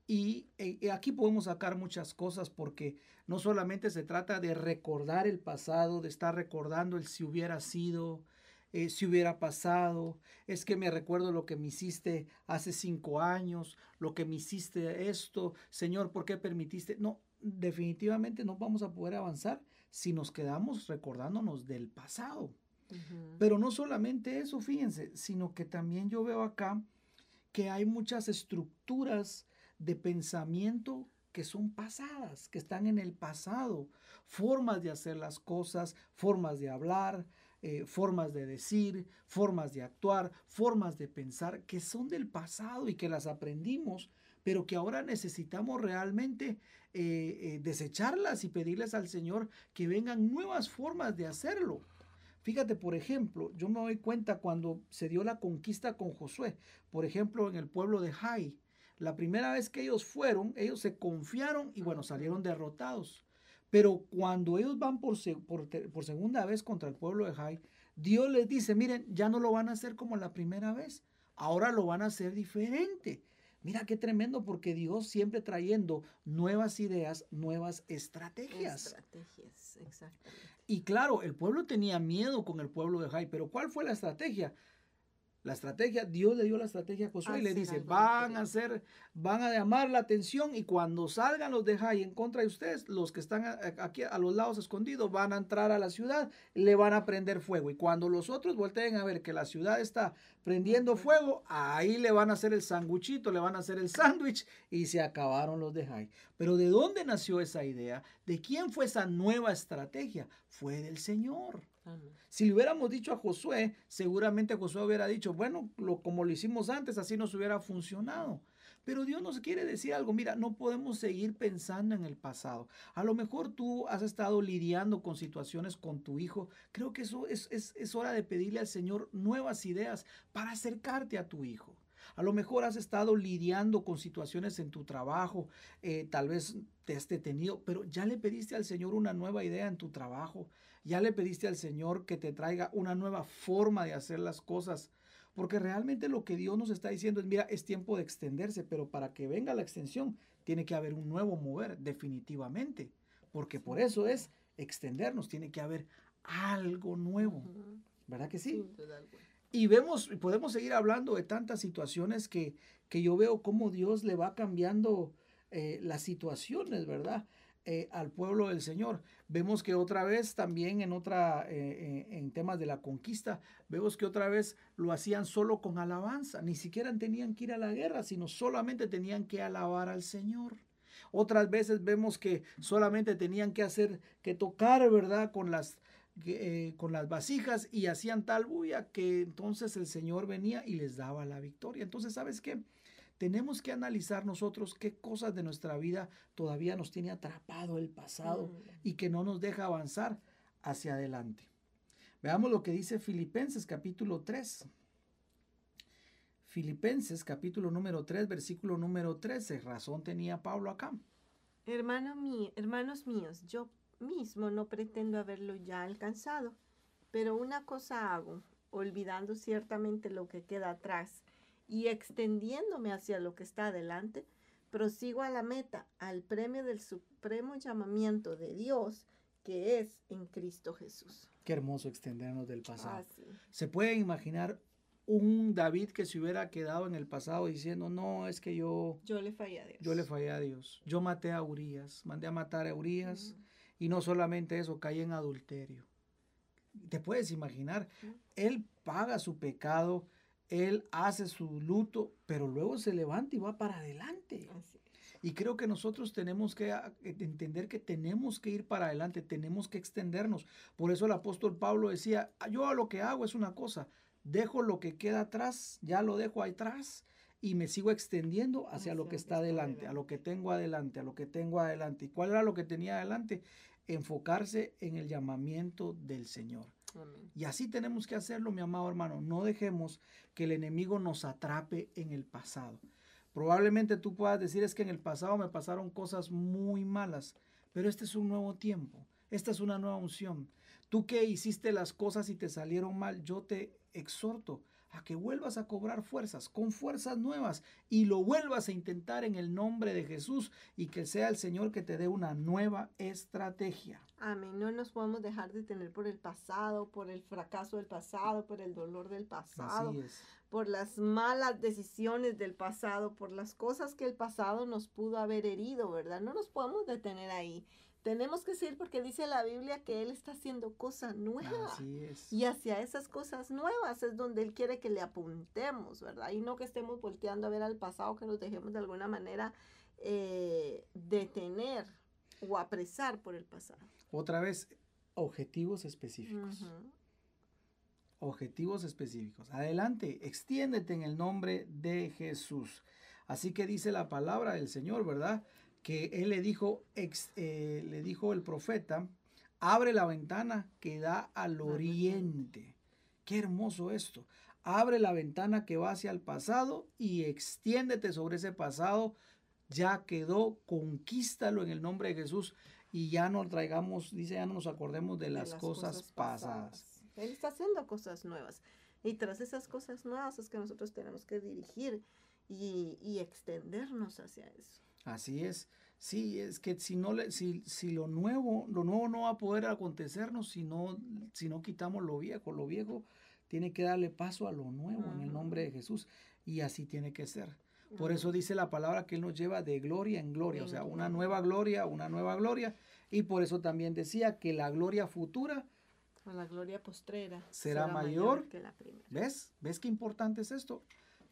y eh, aquí podemos sacar muchas cosas porque no solamente se trata de recordar el pasado, de estar recordando el si hubiera sido, eh, si hubiera pasado, es que me recuerdo lo que me hiciste hace cinco años, lo que me hiciste esto, Señor, ¿por qué permitiste? No, definitivamente no vamos a poder avanzar si nos quedamos recordándonos del pasado. Pero no solamente eso, fíjense, sino que también yo veo acá que hay muchas estructuras de pensamiento que son pasadas, que están en el pasado, formas de hacer las cosas, formas de hablar, eh, formas de decir, formas de actuar, formas de pensar que son del pasado y que las aprendimos, pero que ahora necesitamos realmente eh, eh, desecharlas y pedirles al Señor que vengan nuevas formas de hacerlo. Fíjate, por ejemplo, yo me doy cuenta cuando se dio la conquista con Josué, por ejemplo, en el pueblo de Jai, la primera vez que ellos fueron, ellos se confiaron y bueno, salieron derrotados. Pero cuando ellos van por, por, segunda vez contra el pueblo de Jai, Dios les dice, miren, ya no lo van a hacer como la primera vez, ahora lo van a hacer diferente. Mira qué tremendo porque Dios siempre trayendo nuevas ideas, nuevas estrategias. Estrategias, exactamente. Y claro, el pueblo tenía miedo con el pueblo de Jai, pero ¿cuál fue la estrategia? La estrategia, Dios le dio la estrategia a Josué y le dice, van a hacer, van a llamar la atención y cuando salgan los de Jai en contra de ustedes, los que están aquí a los lados escondidos van a entrar a la ciudad, le van a prender fuego. Y cuando los otros volteen a ver que la ciudad está prendiendo fuego, ahí le van a hacer el sanguchito, le van a hacer el sándwich y se acabaron los de Jai. Pero ¿de dónde nació esa idea? ¿De quién fue esa nueva estrategia? Fue del Señor. Si le hubiéramos dicho a Josué, seguramente Josué hubiera dicho, bueno, lo, como lo hicimos antes, así nos hubiera funcionado. Pero Dios nos quiere decir algo, mira, no podemos seguir pensando en el pasado. A lo mejor tú has estado lidiando con situaciones con tu hijo. Creo que eso es, hora de pedirle al Señor nuevas ideas para acercarte a tu hijo. A lo mejor has estado lidiando con situaciones en tu trabajo, eh, tal vez te has detenido, pero ya le pediste al Señor una nueva idea en tu trabajo, ya le pediste al Señor que te traiga una nueva forma de hacer las cosas. Porque realmente lo que Dios nos está diciendo es, mira, es tiempo de extenderse, pero para que venga la extensión tiene que haber un nuevo mover, definitivamente. Porque por eso es extendernos, tiene que haber algo nuevo. ¿Verdad que sí? y vemos, podemos seguir hablando de tantas situaciones que, que yo veo cómo Dios le va cambiando eh, las situaciones, ¿verdad? Eh, al pueblo del Señor. Vemos que otra vez también en otra eh, eh, en temas de la conquista, vemos que otra vez lo hacían solo con alabanza, ni siquiera tenían que ir a la guerra, sino solamente tenían que alabar al Señor. Otras veces vemos que solamente tenían que hacer que tocar, ¿verdad? Con las con las vasijas y hacían tal bulla que entonces el Señor venía y les daba la victoria. Entonces, ¿sabes qué? Tenemos que analizar nosotros qué cosas de nuestra vida todavía nos tiene atrapado el pasado mm. y que no nos deja avanzar hacia adelante. Veamos lo que dice Filipenses capítulo 3. Filipenses capítulo número 3, versículo número 13. Razón tenía Pablo acá. Hermano mío, hermanos míos, yo mismo no pretendo haberlo ya alcanzado, pero una cosa hago, olvidando ciertamente lo que queda atrás y extendiéndome hacia lo que está adelante, prosigo a la meta, al premio del supremo llamamiento de Dios que es en Cristo Jesús. Qué hermoso extendernos del pasado. Ah, se puede imaginar un David que se hubiera quedado en el pasado diciendo, no, es que yo... Yo le fallé a Dios. Yo le fallé a Dios. Yo maté a Urias, mandé a matar a Urias. Y no solamente eso, caí en adulterio. Te puedes imaginar, él paga su pecado él hace su luto, pero luego se levanta y va para adelante. Y creo que nosotros tenemos que ah, entender que tenemos que ir para adelante, tenemos que extendernos. Por eso el apóstol Pablo decía, ah, yo lo que hago es una cosa, dejo lo que queda atrás, ya lo dejo ahí atrás y me sigo extendiendo hacia lo que está adelante, a lo que tengo adelante, a lo que tengo adelante. ¿Y cuál era lo que tenía adelante? Enfocarse en el llamamiento del Señor. Y así tenemos que hacerlo, mi amado hermano. No dejemos que el enemigo nos atrape en el pasado. Probablemente tú puedas decir es que en el pasado me pasaron cosas muy malas, pero este es un nuevo tiempo. Esta es una nueva unción. Tú que hiciste las cosas y te salieron mal, yo te exhorto a que vuelvas a cobrar fuerzas, con fuerzas nuevas, y lo vuelvas a intentar en el nombre de Jesús y que sea el Señor que te dé una nueva estrategia. Amén. No nos podemos dejar de tener por el pasado, por el fracaso del pasado, por el dolor del pasado, por las malas decisiones del pasado, por las cosas que el pasado nos pudo haber herido, ¿verdad? No nos podemos detener ahí. Tenemos que seguir porque dice la Biblia que Él está haciendo cosas nuevas. Y hacia esas cosas nuevas es donde Él quiere que le apuntemos, ¿verdad? Y no que estemos volteando a ver al pasado, que nos dejemos de alguna manera eh, detener o apresar por el pasado. Otra vez, objetivos específicos. Objetivos específicos. Adelante, extiéndete en el nombre de Jesús. Así que dice la palabra del Señor, ¿verdad? que él le dijo, eh, le dijo el profeta, abre la ventana que da al oriente. Qué hermoso esto. Abre la ventana que va hacia el pasado y extiéndete sobre ese pasado. Ya quedó, conquístalo en el nombre de Jesús y ya no traigamos, dice, ya no nos acordemos de, las, cosas, pasadas. Él está haciendo cosas nuevas. Y tras esas cosas nuevas es que nosotros tenemos que dirigir y, y extendernos hacia eso. Así es. Sí, es que si no le, si, si lo nuevo, lo nuevo no va a poder acontecernos si no, si no quitamos lo viejo. Lo viejo tiene que darle paso a lo nuevo en el nombre de Jesús. Y así tiene que ser. Por eso dice la palabra que Él nos lleva de gloria en gloria, o sea, una nueva gloria, una nueva gloria. Y por eso también decía que la gloria futura O la gloria postrera será, mayor, que la primera. ¿Ves? ¿Ves qué importante es esto?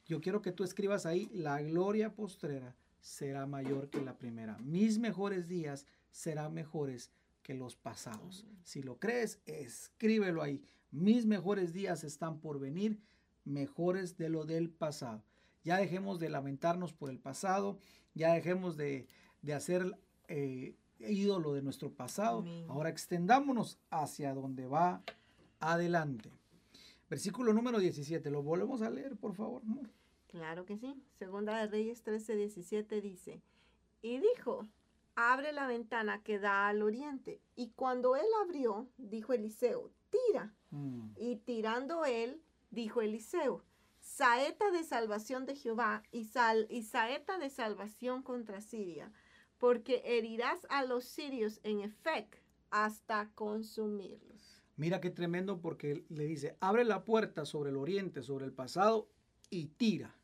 Yo quiero que tú escribas ahí, la gloria postrera será mayor que la primera. Mis mejores días serán mejores que los pasados. Si lo crees, escríbelo ahí. Mis mejores días están por venir, mejores de lo del pasado. Ya dejemos de lamentarnos por el pasado, ya dejemos de, hacer eh, ídolo de nuestro pasado. Ahora extendámonos hacia donde va adelante. Versículo número 17, ¿lo volvemos a leer, por favor? Claro que sí. Segunda de Reyes 13, 17 dice, y dijo, abre la ventana que da al oriente. Y cuando él abrió, dijo Eliseo, tira. Mm. Y tirando él, dijo Eliseo, saeta de salvación de Jehová y, saeta de salvación contra Siria, porque herirás a los sirios en efecto hasta consumirlos. Mira qué tremendo porque le dice, abre la puerta sobre el oriente, sobre el pasado y tira.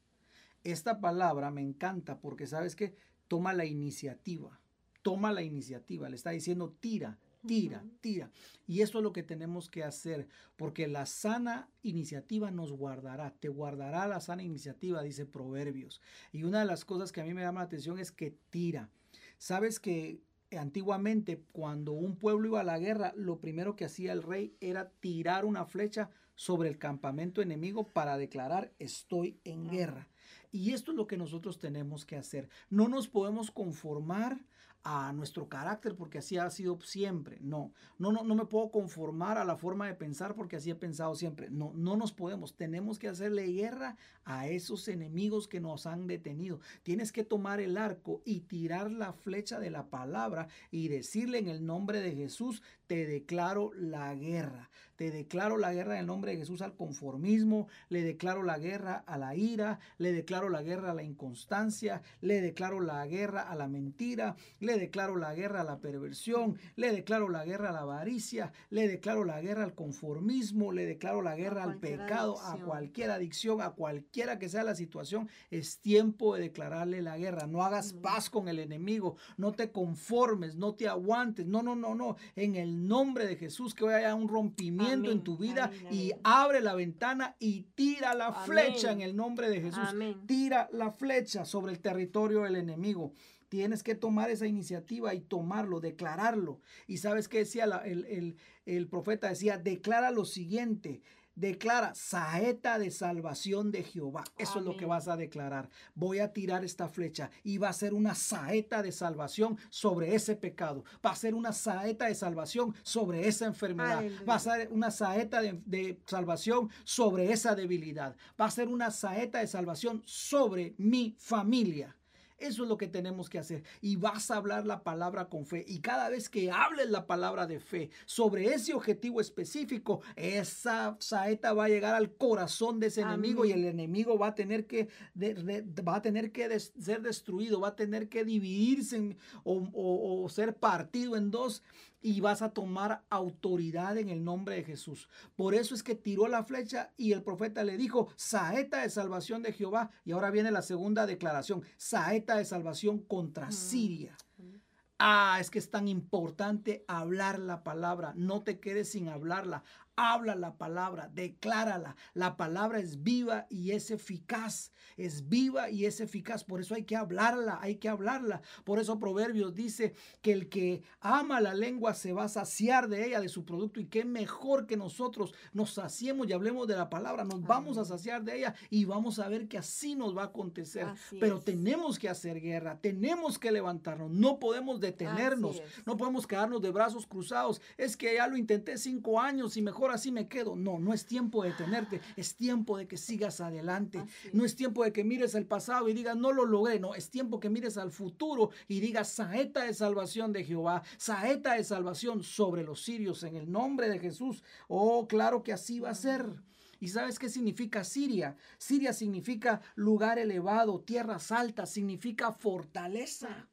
Esta palabra me encanta porque sabes que toma la iniciativa, toma la iniciativa, le está diciendo tira, tira, tira. Y eso es lo que tenemos que hacer, porque la sana iniciativa nos guardará, te guardará la sana iniciativa, dice Proverbios. Y una de las cosas que a mí me llama la atención es que tira. Sabes que antiguamente cuando un pueblo iba a la guerra, lo primero que hacía el rey era tirar una flecha sobre el campamento enemigo para declarar estoy en guerra. Y esto es lo que nosotros tenemos que hacer. No nos podemos conformar a nuestro carácter porque así ha sido siempre. No, no, no, no me puedo conformar a la forma de pensar porque así he pensado siempre. No, no nos podemos. Tenemos que hacerle guerra a esos enemigos que nos han detenido. Tienes que tomar el arco y tirar la flecha de la palabra y decirle en el nombre de Jesús, te declaro la guerra. Te declaro la guerra en el nombre de Jesús al conformismo, le declaro la guerra a la ira, le declaro la guerra a la inconstancia, le declaro la guerra a la mentira, le declaro la guerra a la perversión, le declaro la guerra a la avaricia, le declaro la guerra al conformismo, le declaro la guerra al pecado, a cualquier adicción, a cualquiera que sea la situación. Es tiempo de declararle la guerra. No hagas paz con el enemigo, no te conformes, no te aguantes. No, no, no, no. En el nombre de Jesús que haya un rompimiento en tu vida y abre la ventana y tira la flecha en el nombre de Jesús. Tira la flecha sobre el territorio del enemigo. Tienes que tomar esa iniciativa y tomarlo, declararlo. Y sabes qué decía el, el, profeta, decía, declara lo siguiente, declara saeta de salvación de Jehová. Eso es lo que vas a declarar. Voy a tirar esta flecha y va a ser una saeta de salvación sobre ese pecado. Va a ser una saeta de salvación sobre esa enfermedad. Va a ser una saeta de, de, salvación sobre esa debilidad. Va a ser una saeta de salvación sobre mi familia. Eso es lo que tenemos que hacer. Y vas a hablar la palabra con fe. Y cada vez que hables la palabra de fe sobre ese objetivo específico, esa saeta va a llegar al corazón de ese enemigo y el enemigo va a tener que, va a tener que ser destruido, va a tener que dividirse o ser partido en dos y vas a tomar autoridad en el nombre de Jesús. Por eso es que tiró la flecha y el profeta le dijo, saeta de salvación de Jehová. Y ahora viene la segunda declaración, saeta de salvación contra Siria. Ah, es que es tan importante hablar la palabra. No te quedes sin hablarla. Habla la palabra, declárala. La palabra es viva y es eficaz. Es viva y es eficaz. Por eso hay que hablarla, hay que hablarla. Por eso Proverbios dice que el que ama la lengua se va a saciar de ella, de su producto. Y qué mejor que nosotros nos saciemos y hablemos de la palabra. Nos vamos a saciar de ella y vamos a ver que así nos va a acontecer. Pero tenemos que hacer guerra, tenemos que levantarnos. No podemos detenernos, no podemos quedarnos de brazos cruzados. Es que ya lo intenté cinco años y mejor así me quedo. No, no es tiempo de detenerte, es tiempo de que sigas adelante. No es tiempo de que mires el pasado y digas, no lo logré. No, es tiempo que mires al futuro y digas, saeta de salvación de Jehová, saeta de salvación sobre los sirios en el nombre de Jesús. Oh, claro que así va a ser. ¿Y sabes qué significa Siria? Siria significa lugar elevado, tierras altas, significa fortaleza.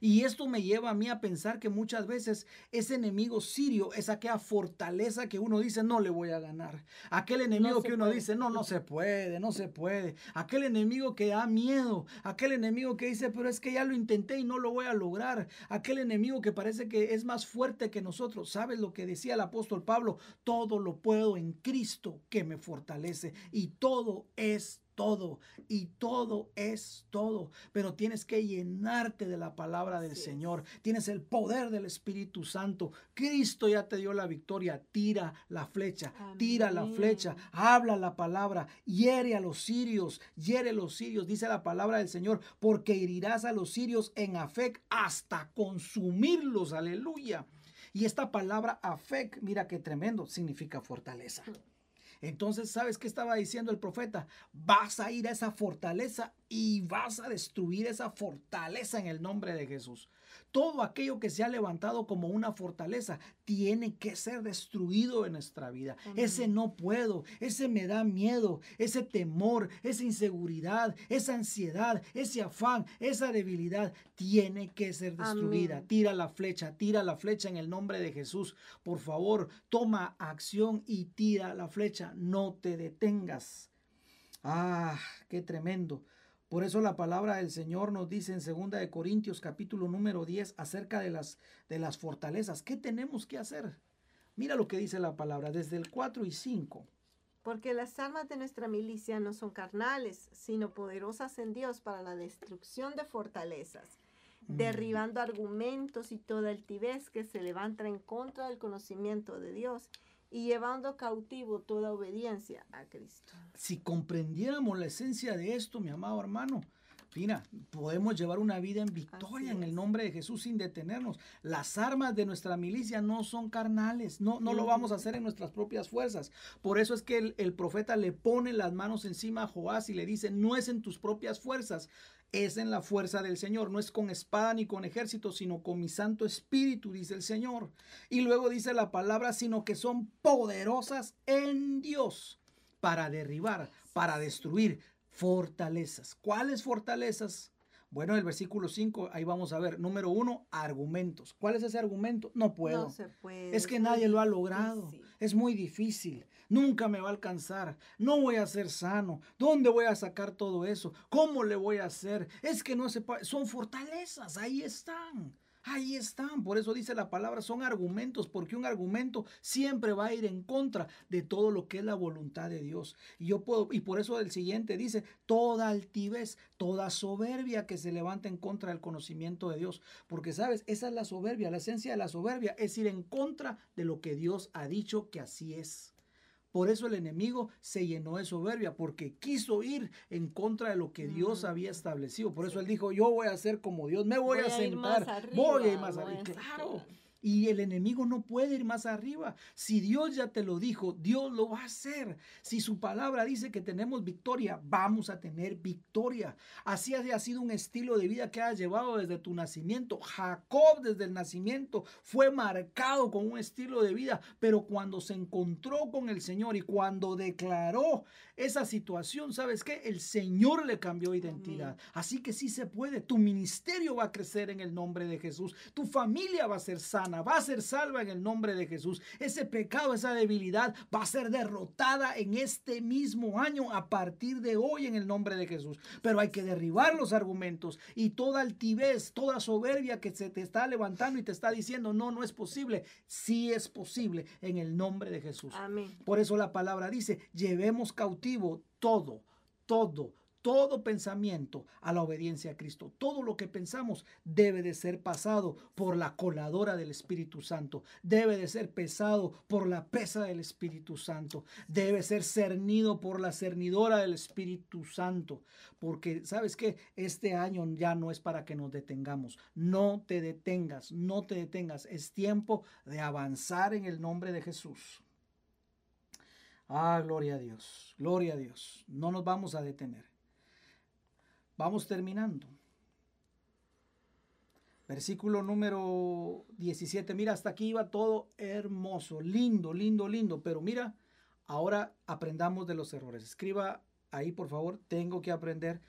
Y esto me lleva a mí a pensar que muchas veces ese enemigo sirio es aquella fortaleza que uno dice no le voy a ganar. Aquel enemigo que uno dice no, no se puede, no se puede. Aquel enemigo que da miedo. Aquel enemigo que dice pero es que ya lo intenté y no lo voy a lograr. Aquel enemigo que parece que es más fuerte que nosotros. ¿Sabes lo que decía el apóstol Pablo? Todo lo puedo en Cristo que me fortalece. Y todo es todo y todo es todo, pero tienes que llenarte de la palabra del Señor. Tienes el poder del Espíritu Santo. Cristo ya te dio la victoria. Tira la flecha, tira la flecha, habla la palabra, hiere a los sirios, hiere a los sirios, dice la palabra del Señor, porque herirás a los sirios en Afec hasta consumirlos. Aleluya. Y esta palabra Afec, mira qué tremendo, significa fortaleza. Entonces, ¿sabes qué estaba diciendo el profeta? Vas a ir a esa fortaleza y vas a destruir esa fortaleza en el nombre de Jesús. Todo aquello que se ha levantado como una fortaleza tiene que ser destruido en nuestra vida. Ese no puedo, ese me da miedo, ese temor, esa inseguridad, esa ansiedad, ese afán, esa debilidad tiene que ser destruida. Tira la flecha, tira la flecha en el nombre de Jesús. Por favor, toma acción y tira la flecha. No te detengas. Ah, qué tremendo. Por eso la palabra del Señor nos dice en 2 de Corintios capítulo número 10 acerca de las, de las fortalezas. ¿Qué tenemos que hacer? Mira lo que dice la palabra desde el 4 y 5. Porque las armas de nuestra milicia no son carnales, sino poderosas en Dios para la destrucción de fortalezas, mm. derribando argumentos y toda altivez que se levanta en contra del conocimiento de Dios y llevando cautivo toda obediencia a Cristo. Si comprendiéramos la esencia de esto, mi amado hermano, Mira, podemos llevar una vida en victoria en el nombre de Jesús sin detenernos. Las armas de nuestra milicia no son carnales, no, no lo vamos a hacer en nuestras propias fuerzas. Por eso es que el, el profeta le pone las manos encima a Joás y le dice, no es en tus propias fuerzas, es en la fuerza del Señor, no es con espada ni con ejército, sino con mi Santo Espíritu, dice el Señor. Y luego dice la palabra, sino que son poderosas en Dios para derribar, para destruir fortalezas. ¿Cuáles fortalezas? Bueno, el versículo 5, ahí vamos a ver. Número uno, argumentos. ¿Cuál es ese argumento? No puedo. No se puede. Es que nadie lo ha logrado. Es muy difícil. Nunca me va a alcanzar. No voy a ser sano. ¿Dónde voy a sacar todo eso? ¿Cómo le voy a hacer? Es que no se. Son fortalezas. Ahí están. Ahí están, por eso dice la palabra, son argumentos, porque un argumento siempre va a ir en contra de todo lo que es la voluntad de Dios. Y yo puedo, y por eso el siguiente dice, toda altivez, toda soberbia que se levanta en contra del conocimiento de Dios. Porque sabes, esa es la soberbia, la esencia de la soberbia es ir en contra de lo que Dios ha dicho que así es. Por eso el enemigo se llenó de soberbia, porque quiso ir en contra de lo que Dios mm. había establecido. Por eso él dijo, yo voy a ser como Dios, me voy, a, sentar, voy a ir más arriba. Claro. Y el enemigo no puede ir más arriba. Si Dios ya te lo dijo, Dios lo va a hacer. Si su palabra dice que tenemos victoria, vamos a tener victoria. Así ha sido un estilo de vida que has llevado desde tu nacimiento. Jacob desde el nacimiento fue marcado con un estilo de vida, pero cuando se encontró con el Señor y cuando declaró esa situación, ¿sabes qué? El Señor le cambió identidad. Así que sí se puede. Tu ministerio va a crecer en el nombre de Jesús. Tu familia va a ser sana va a ser salva en el nombre de Jesús. Ese pecado, esa debilidad va a ser derrotada en este mismo año a partir de hoy en el nombre de Jesús. Pero hay que derribar los argumentos y toda altivez, toda soberbia que se te está levantando y te está diciendo, no, no es posible. Sí es posible en el nombre de Jesús. Amén. Por eso la palabra dice, llevemos cautivo todo, todo todo pensamiento a la obediencia a Cristo. Todo lo que pensamos debe de ser pasado por la coladora del Espíritu Santo. Debe de ser pesado por la pesa del Espíritu Santo. Debe ser cernido por la cernidora del Espíritu Santo. Porque, ¿sabes qué? Este año ya no es para que nos detengamos. No te detengas, no te detengas. Es tiempo de avanzar en el nombre de Jesús. Ah, gloria a Dios, gloria a Dios. No nos vamos a detener. Vamos terminando. Versículo número 17. Mira, hasta aquí iba todo hermoso, lindo, lindo, lindo. Pero mira, ahora aprendamos de los errores. Escriba ahí, por favor, tengo que aprender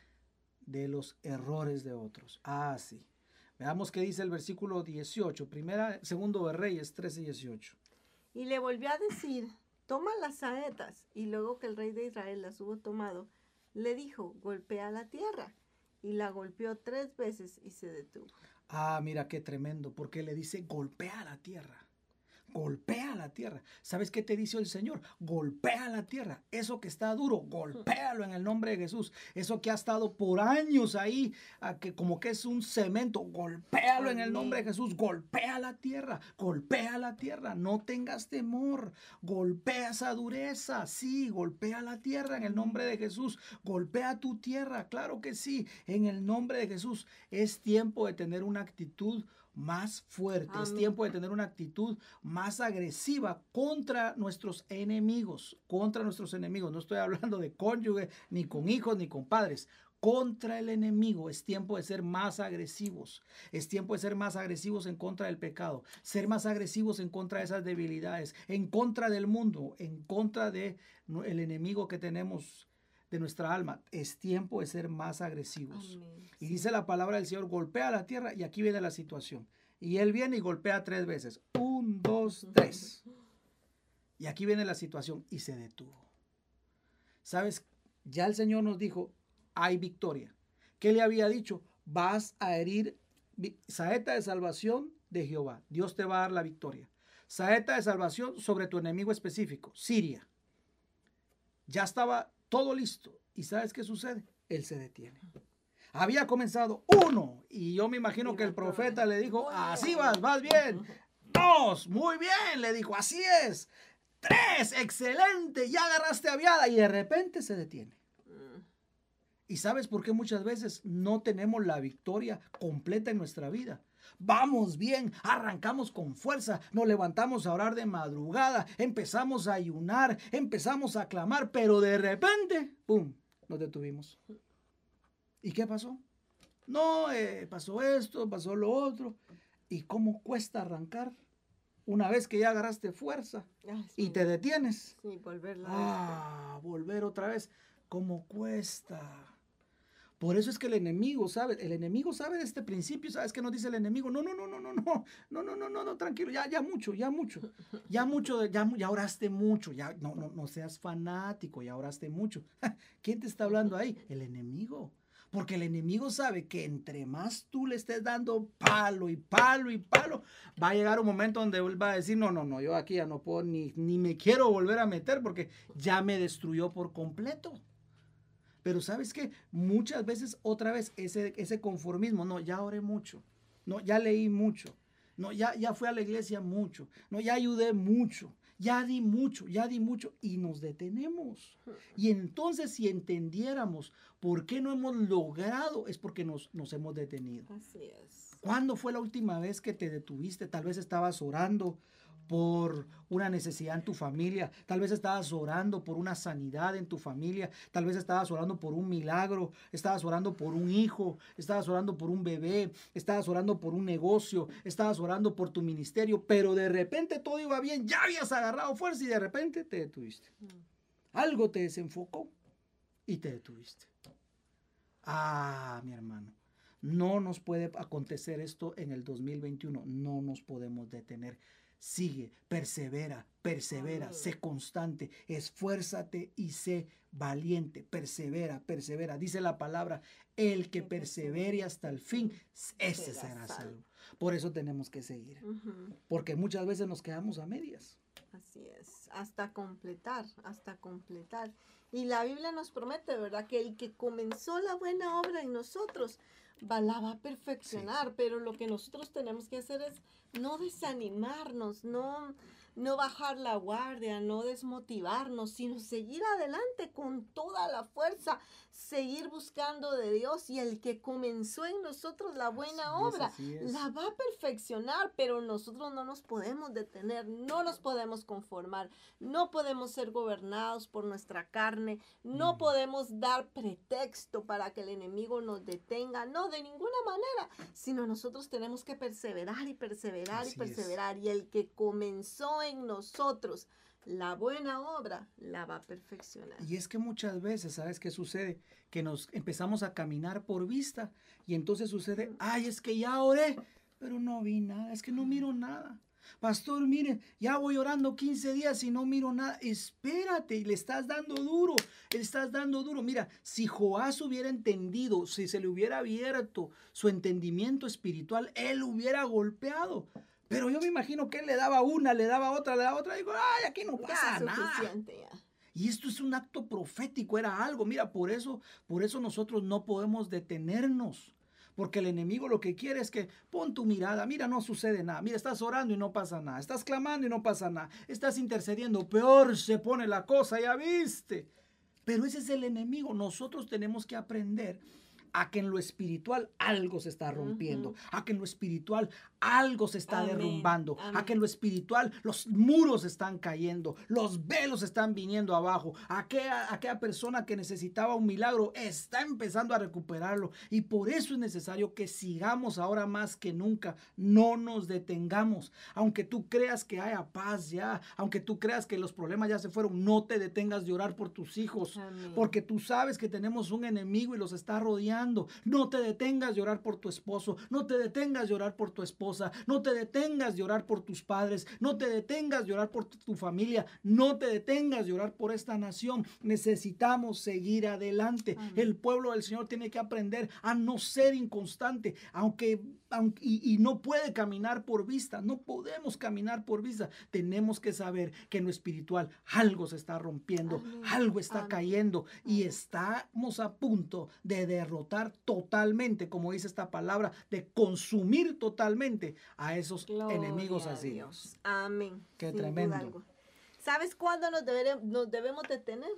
de los errores de otros. Ah, sí. Veamos qué dice el versículo 18, primera, segundo de Reyes 13 y 18. Y le volvió a decir, toma las saetas. Y luego que el rey de Israel las hubo tomado, le dijo, golpea la tierra. Y la golpeó tres veces y se detuvo. Ah, mira qué tremendo, porque le dice, golpea la tierra. Golpea la tierra. ¿Sabes qué te dice el Señor? Golpea la tierra. Eso que está duro, golpéalo en el nombre de Jesús. Eso que ha estado por años ahí, que como que es un cemento, golpéalo en el nombre de Jesús. Golpea la tierra, golpea la tierra. No tengas temor. Golpea esa dureza. Sí, golpea la tierra en el nombre de Jesús. Golpea tu tierra. Claro que sí, en el nombre de Jesús. Es tiempo de tener una actitud más fuerte. Es tiempo de tener una actitud más agresiva contra nuestros enemigos, contra nuestros enemigos. No estoy hablando de cónyuge, ni con hijos, ni con padres. Contra el enemigo es tiempo de ser más agresivos. Es tiempo de ser más agresivos en contra del pecado. Ser más agresivos en contra de esas debilidades. En contra del mundo. En contra del el enemigo que tenemos de nuestra alma. Es tiempo de ser más agresivos. Y dice la palabra del Señor, golpea la tierra y aquí viene la situación. Y él viene y golpea tres veces. Un, dos, tres. Y aquí viene la situación y se detuvo. ¿Sabes? Ya el Señor nos dijo, hay victoria. ¿Qué le había dicho? Vas a herir saeta de salvación de Jehová. Dios te va a dar la victoria. Saeta de salvación sobre tu enemigo específico, Siria. Ya estaba todo listo. ¿Y sabes qué sucede? Él se detiene. Había comenzado uno y yo me imagino que el profeta le dijo, así vas, vas bien. Dos, muy bien, le dijo, así es. Tres, excelente, ya agarraste aviada y de repente se detiene. ¿Y sabes por qué muchas veces no tenemos la victoria completa en nuestra vida? Vamos bien, arrancamos con fuerza, nos levantamos a orar de madrugada, empezamos a ayunar, empezamos a clamar, pero de repente, ¡pum!, nos detuvimos. ¿Y qué pasó? No, eh, pasó esto, pasó lo otro. ¿Y cómo cuesta arrancar? Una vez que ya agarraste fuerza y te detienes. Sí, volver Ah, volver otra vez. ¿Cómo cuesta? Por eso es que el enemigo sabe, el enemigo sabe de este principio, ¿sabes qué nos dice el enemigo? No, no, no, no, no, no, no, no, no, no, no, tranquilo, ya, ya mucho, ya mucho, ya mucho, ya, ya oraste mucho, ya, no, no, no seas fanático, ya oraste mucho. ¿Quién te está hablando ahí? El enemigo. Porque el enemigo sabe que entre más tú le estés dando palo y palo y palo, va a llegar un momento donde él va a decir, no, no, no, yo aquí ya no puedo ni, ni me quiero volver a meter porque ya me destruyó por completo. Pero sabes que muchas veces otra vez ese, ese conformismo, no, ya oré mucho, no, ya leí mucho, no, ya, ya fui a la iglesia mucho, no, ya ayudé mucho, ya di mucho, ya di mucho y nos detenemos. Y entonces si entendiéramos por qué no hemos logrado, es porque nos, nos hemos detenido. Así es. ¿Cuándo fue la última vez que te detuviste? Tal vez estabas orando por una necesidad en tu familia, tal vez estabas orando por una sanidad en tu familia, tal vez estabas orando por un milagro, estabas orando por un hijo, estabas orando por un bebé, estabas orando por un negocio, estabas orando por tu ministerio, pero de repente todo iba bien, ya habías agarrado fuerza y de repente te detuviste. Mm. Algo te desenfocó y te detuviste. Ah, mi hermano. No nos puede acontecer esto en el 2021. No nos podemos detener sigue, persevera, persevera, sé constante, esfuérzate y sé valiente, persevera, persevera. Dice la palabra, el que persevere hasta el fin, ese será salvo. Por eso tenemos que seguir, porque muchas veces nos quedamos a medias. Así es, hasta completar, hasta completar. Y la Biblia nos promete, ¿verdad? Que el que comenzó la buena obra en nosotros, la va a perfeccionar, pero lo que nosotros tenemos que hacer es no desanimarnos, no, no bajar la guardia, no desmotivarnos, sino seguir adelante con toda la fuerza, seguir buscando de Dios y el que comenzó en nosotros la buena obra la va a perfeccionar, pero nosotros no nos podemos detener, no nos podemos conformar, no podemos ser gobernados por nuestra carne, no mm. podemos dar pretexto para que el enemigo nos detenga, no, de ninguna manera, sino nosotros tenemos que perseverar y perseverar y perseverar y el que comenzó en nosotros la buena obra la va a perfeccionar. Y es que muchas veces, ¿sabes qué sucede? Que nos empezamos a caminar por vista y entonces sucede, ay, es que ya oré, pero no vi nada, es que no miro nada. Pastor, mire, ya voy orando 15 días y no miro nada. Espérate, y le estás dando duro, le estás dando duro. Mira, si Joás hubiera entendido, si se le hubiera abierto su entendimiento espiritual, él hubiera golpeado. Pero yo me imagino que él le daba una, le daba otra, le daba otra. Y digo, ay, aquí no pasa nada. Y esto es un acto profético, era algo. Mira, por eso, por eso nosotros no podemos detenernos. Porque el enemigo lo que quiere es que pon tu mirada, mira, no sucede nada. Mira, estás orando y no pasa nada. Estás clamando y no pasa nada. Estás intercediendo, peor se pone la cosa, ya viste. Pero ese es el enemigo. Nosotros tenemos que aprender a que en lo espiritual algo se está rompiendo, a que en lo espiritual algo se está derrumbando, a que en lo espiritual los muros están cayendo, los velos están viniendo abajo, aquella, aquella persona que necesitaba un milagro está empezando a recuperarlo y por eso es necesario que sigamos ahora más que nunca, no nos detengamos, aunque tú creas que haya paz ya, aunque tú creas que los problemas ya se fueron, no te detengas de orar por tus hijos, porque tú sabes que tenemos un enemigo y los está rodeando no te detengas de orar por tu esposo, no te detengas de orar por tu esposa, no te detengas de orar por tus padres, no te detengas de orar por tu familia, no te detengas de orar por esta nación. Necesitamos seguir adelante. El pueblo del Señor tiene que aprender a no ser inconstante, aunque, y, no puede caminar por vista, no podemos caminar por vista. Tenemos que saber que en lo espiritual algo se está rompiendo, algo está cayendo y estamos a punto de derrotar totalmente, como dice esta palabra, de consumir totalmente a esos enemigos así. Amén. Qué tremendo. ¿Sabes cuándo nos, nos debemos detener?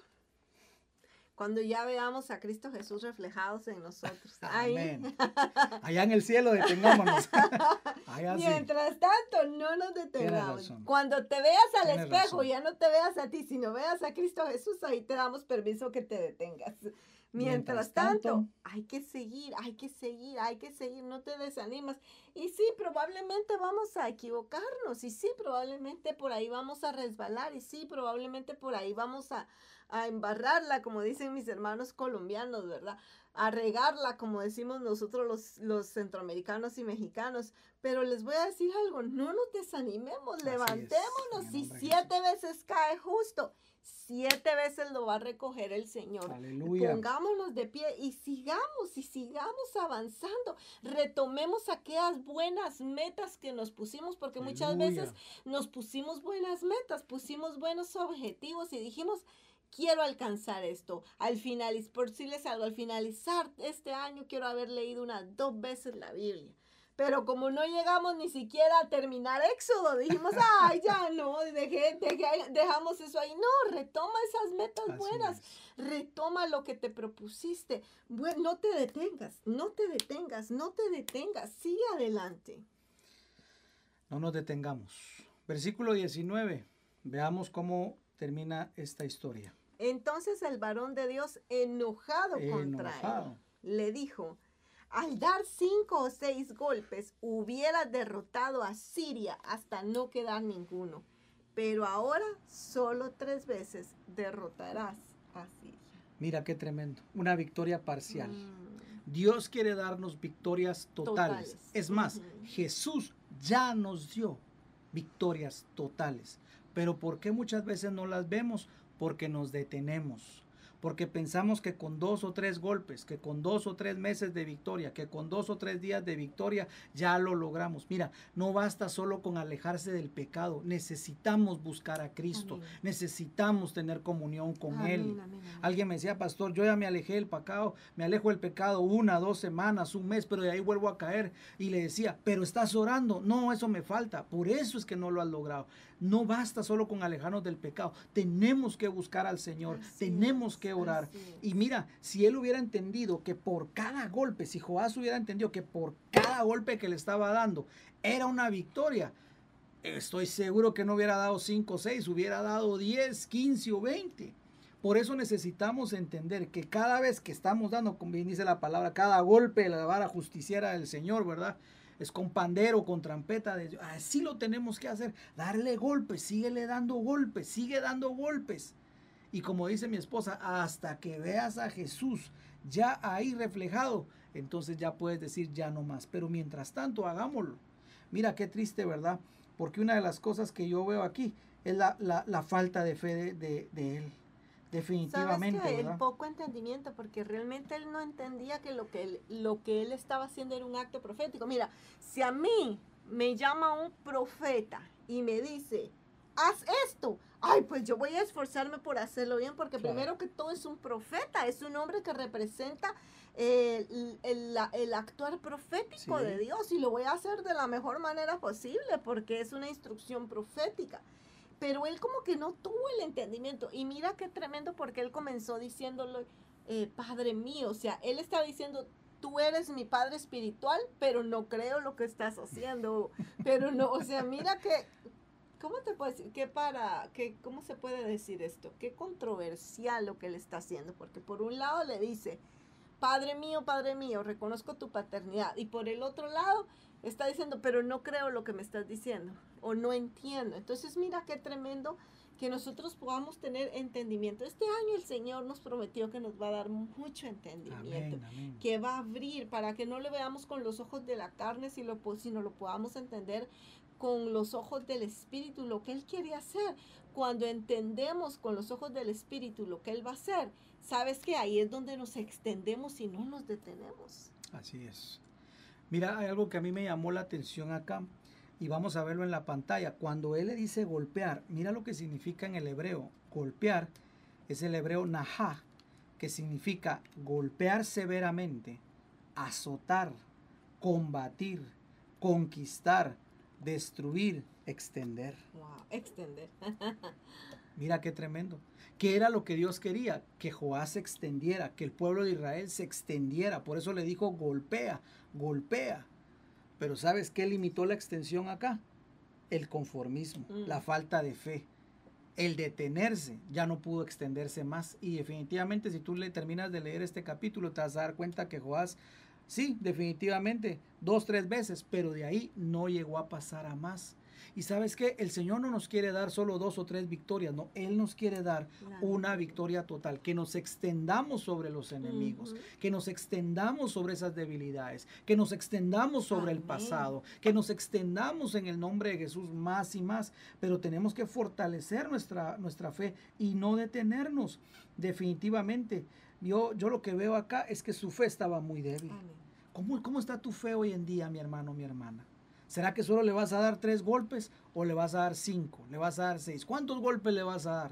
Cuando ya veamos a Cristo Jesús reflejados en nosotros. <laughs> Amén. <laughs> Allá en el cielo detengámonos. <laughs> Mientras tanto, no nos detengamos. Cuando te veas al espejo, ya no te veas a ti, sino veas a Cristo Jesús, ahí te damos permiso que te detengas. Mientras, tanto, hay que seguir, hay que seguir, hay que seguir, no te desanimas. Y sí, probablemente vamos a equivocarnos, y sí, probablemente por ahí vamos a resbalar, y sí, probablemente por ahí vamos a, a embarrarla, como dicen mis hermanos colombianos, ¿verdad? A regarla, como decimos nosotros los, los centroamericanos y mexicanos. Pero les voy a decir algo, no nos desanimemos, levantémonos, y siete veces cae justo siete veces lo va a recoger el Señor. Aleluya. Pongámonos de pie y sigamos y sigamos avanzando. Retomemos aquellas buenas metas que nos pusimos, porque muchas veces nos pusimos buenas metas, pusimos buenos objetivos y dijimos, quiero alcanzar esto. Al finalizar, por decirles algo, al finalizar este año quiero haber leído unas dos veces la Biblia. Pero como no llegamos ni siquiera a terminar Éxodo, dijimos, <laughs> ay, ya no, dejé, dejamos eso ahí. No, retoma esas metas buenas, retoma lo que te propusiste. Bueno, no te detengas, no te detengas, no te detengas, sigue adelante. No nos detengamos. Versículo 19, veamos cómo termina esta historia. Entonces el varón de Dios, enojado, contra él, le dijo, al dar cinco o seis golpes, hubiera derrotado a Siria hasta no quedar ninguno. Pero ahora solo tres veces derrotarás a Siria. Mira qué tremendo. Una victoria parcial. Mm. Dios quiere darnos victorias totales. Es más, Jesús ya nos dio victorias totales. Pero ¿por qué muchas veces no las vemos? Porque nos detenemos porque pensamos que con dos o tres golpes, que con dos o tres meses de victoria, que con dos o tres días de victoria ya lo logramos. Mira, no basta solo con alejarse del pecado, necesitamos buscar a Cristo, necesitamos tener comunión con Él. Alguien me decía, pastor, yo ya me alejé del pecado, me alejo del pecado una, dos semanas, un mes, pero de ahí vuelvo a caer. Y le decía, pero estás orando, no, eso me falta, por eso es que no lo has logrado. No basta solo con alejarnos del pecado. Tenemos que buscar al Señor. tenemos que orar. Y mira, si él hubiera entendido que por cada golpe, si Joás hubiera entendido que por cada golpe que le estaba dando era una victoria, estoy seguro que no hubiera dado 5 o 6, hubiera dado 10, 15 o 20. Por eso necesitamos entender que cada vez que estamos dando, como bien dice la palabra, cada golpe de la vara justiciera del Señor, ¿verdad? Es con pandero, con trampeta. De, así lo tenemos que hacer. Darle golpes, síguele dando golpes, sigue dando golpes. Y como dice mi esposa, hasta que veas a Jesús ya ahí reflejado, entonces ya puedes decir ya no más. Pero mientras tanto, hagámoslo. Mira qué triste, ¿verdad? Porque una de las cosas que yo veo aquí es la, falta de fe de, él. Definitivamente. ¿Sabes El poco entendimiento, porque realmente él no entendía que lo que, él, lo que él estaba haciendo era un acto profético. Mira, si a mí me llama un profeta y me dice, haz esto, ay, pues yo voy a esforzarme por hacerlo bien, porque primero que todo es un profeta, es un hombre que representa el, el, actuar profético de Dios y lo voy a hacer de la mejor manera posible, porque es una instrucción profética. Pero él como que no tuvo el entendimiento. Y mira qué tremendo porque él comenzó diciéndolo, eh, Padre mío, o sea, él estaba diciendo, tú eres mi padre espiritual, pero no creo lo que estás haciendo. Pero no, o sea, mira que ¿cómo te puedes decir? ¿Qué para, qué, ¿Cómo se puede decir esto? Qué controversial lo que él está haciendo, porque por un lado le dice, Padre mío, Padre mío, reconozco tu paternidad, y por el otro lado está diciendo, pero no creo lo que me estás diciendo, o no entiendo. Entonces mira qué tremendo que nosotros podamos tener entendimiento. Este año el Señor nos prometió que nos va a dar mucho entendimiento, que va a abrir para que no le veamos con los ojos de la carne, sino lo podamos entender con los ojos del Espíritu lo que Él quiere hacer. Cuando entendemos con los ojos del Espíritu lo que Él va a hacer, sabes que ahí es donde nos extendemos y no nos detenemos. Así es. Mira, hay algo que a mí me llamó la atención acá y vamos a verlo en la pantalla. Cuando Él le dice golpear, mira lo que significa en el hebreo. Golpear es el hebreo nahá, que significa golpear severamente, azotar, combatir, conquistar, destruir, extender. Wow, extender. <laughs> Mira qué tremendo. ¿Qué era lo que Dios quería? Que Joás se extendiera, que el pueblo de Israel se extendiera. Por eso le dijo golpea, golpea. Pero ¿sabes qué limitó la extensión acá? El conformismo, mm. la falta de fe. El detenerse ya no pudo extenderse más. Y definitivamente si tú le terminas de leer este capítulo te vas a dar cuenta que Joás Sí, definitivamente, dos, tres veces, pero de ahí no llegó a pasar a más. Y sabes que el Señor no nos quiere dar solo dos o tres victorias, no, Él nos quiere dar una victoria total, que nos extendamos sobre los enemigos, que nos extendamos sobre esas debilidades, que nos extendamos sobre el pasado, que nos extendamos en el nombre de Jesús más y más, pero tenemos que fortalecer nuestra, nuestra fe y no detenernos definitivamente. Yo, yo lo que veo acá es que su fe estaba muy débil. ¿Cómo, ¿Cómo está tu fe hoy en día, mi hermano, mi hermana? ¿Será que solo le vas a dar tres golpes o le vas a dar cinco? ¿Le vas a dar seis? ¿Cuántos golpes le vas a dar?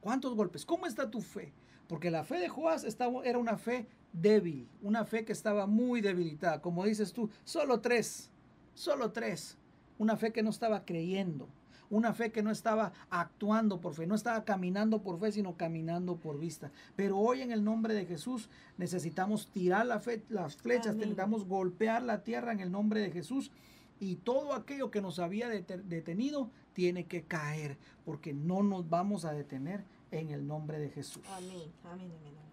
¿Cuántos golpes? ¿Cómo está tu fe? Porque la fe de Joás estaba, era una fe débil, una fe que estaba muy debilitada. Como dices tú, solo tres, solo tres. Una fe que no estaba creyendo una fe que no estaba actuando por fe, no estaba caminando por fe, sino caminando por vista. Pero hoy en el nombre de Jesús necesitamos tirar la fe, las flechas, necesitamos golpear la tierra en el nombre de Jesús y todo aquello que nos había detenido tiene que caer, porque no nos vamos a detener en el nombre de Jesús. Amén, amén, amén.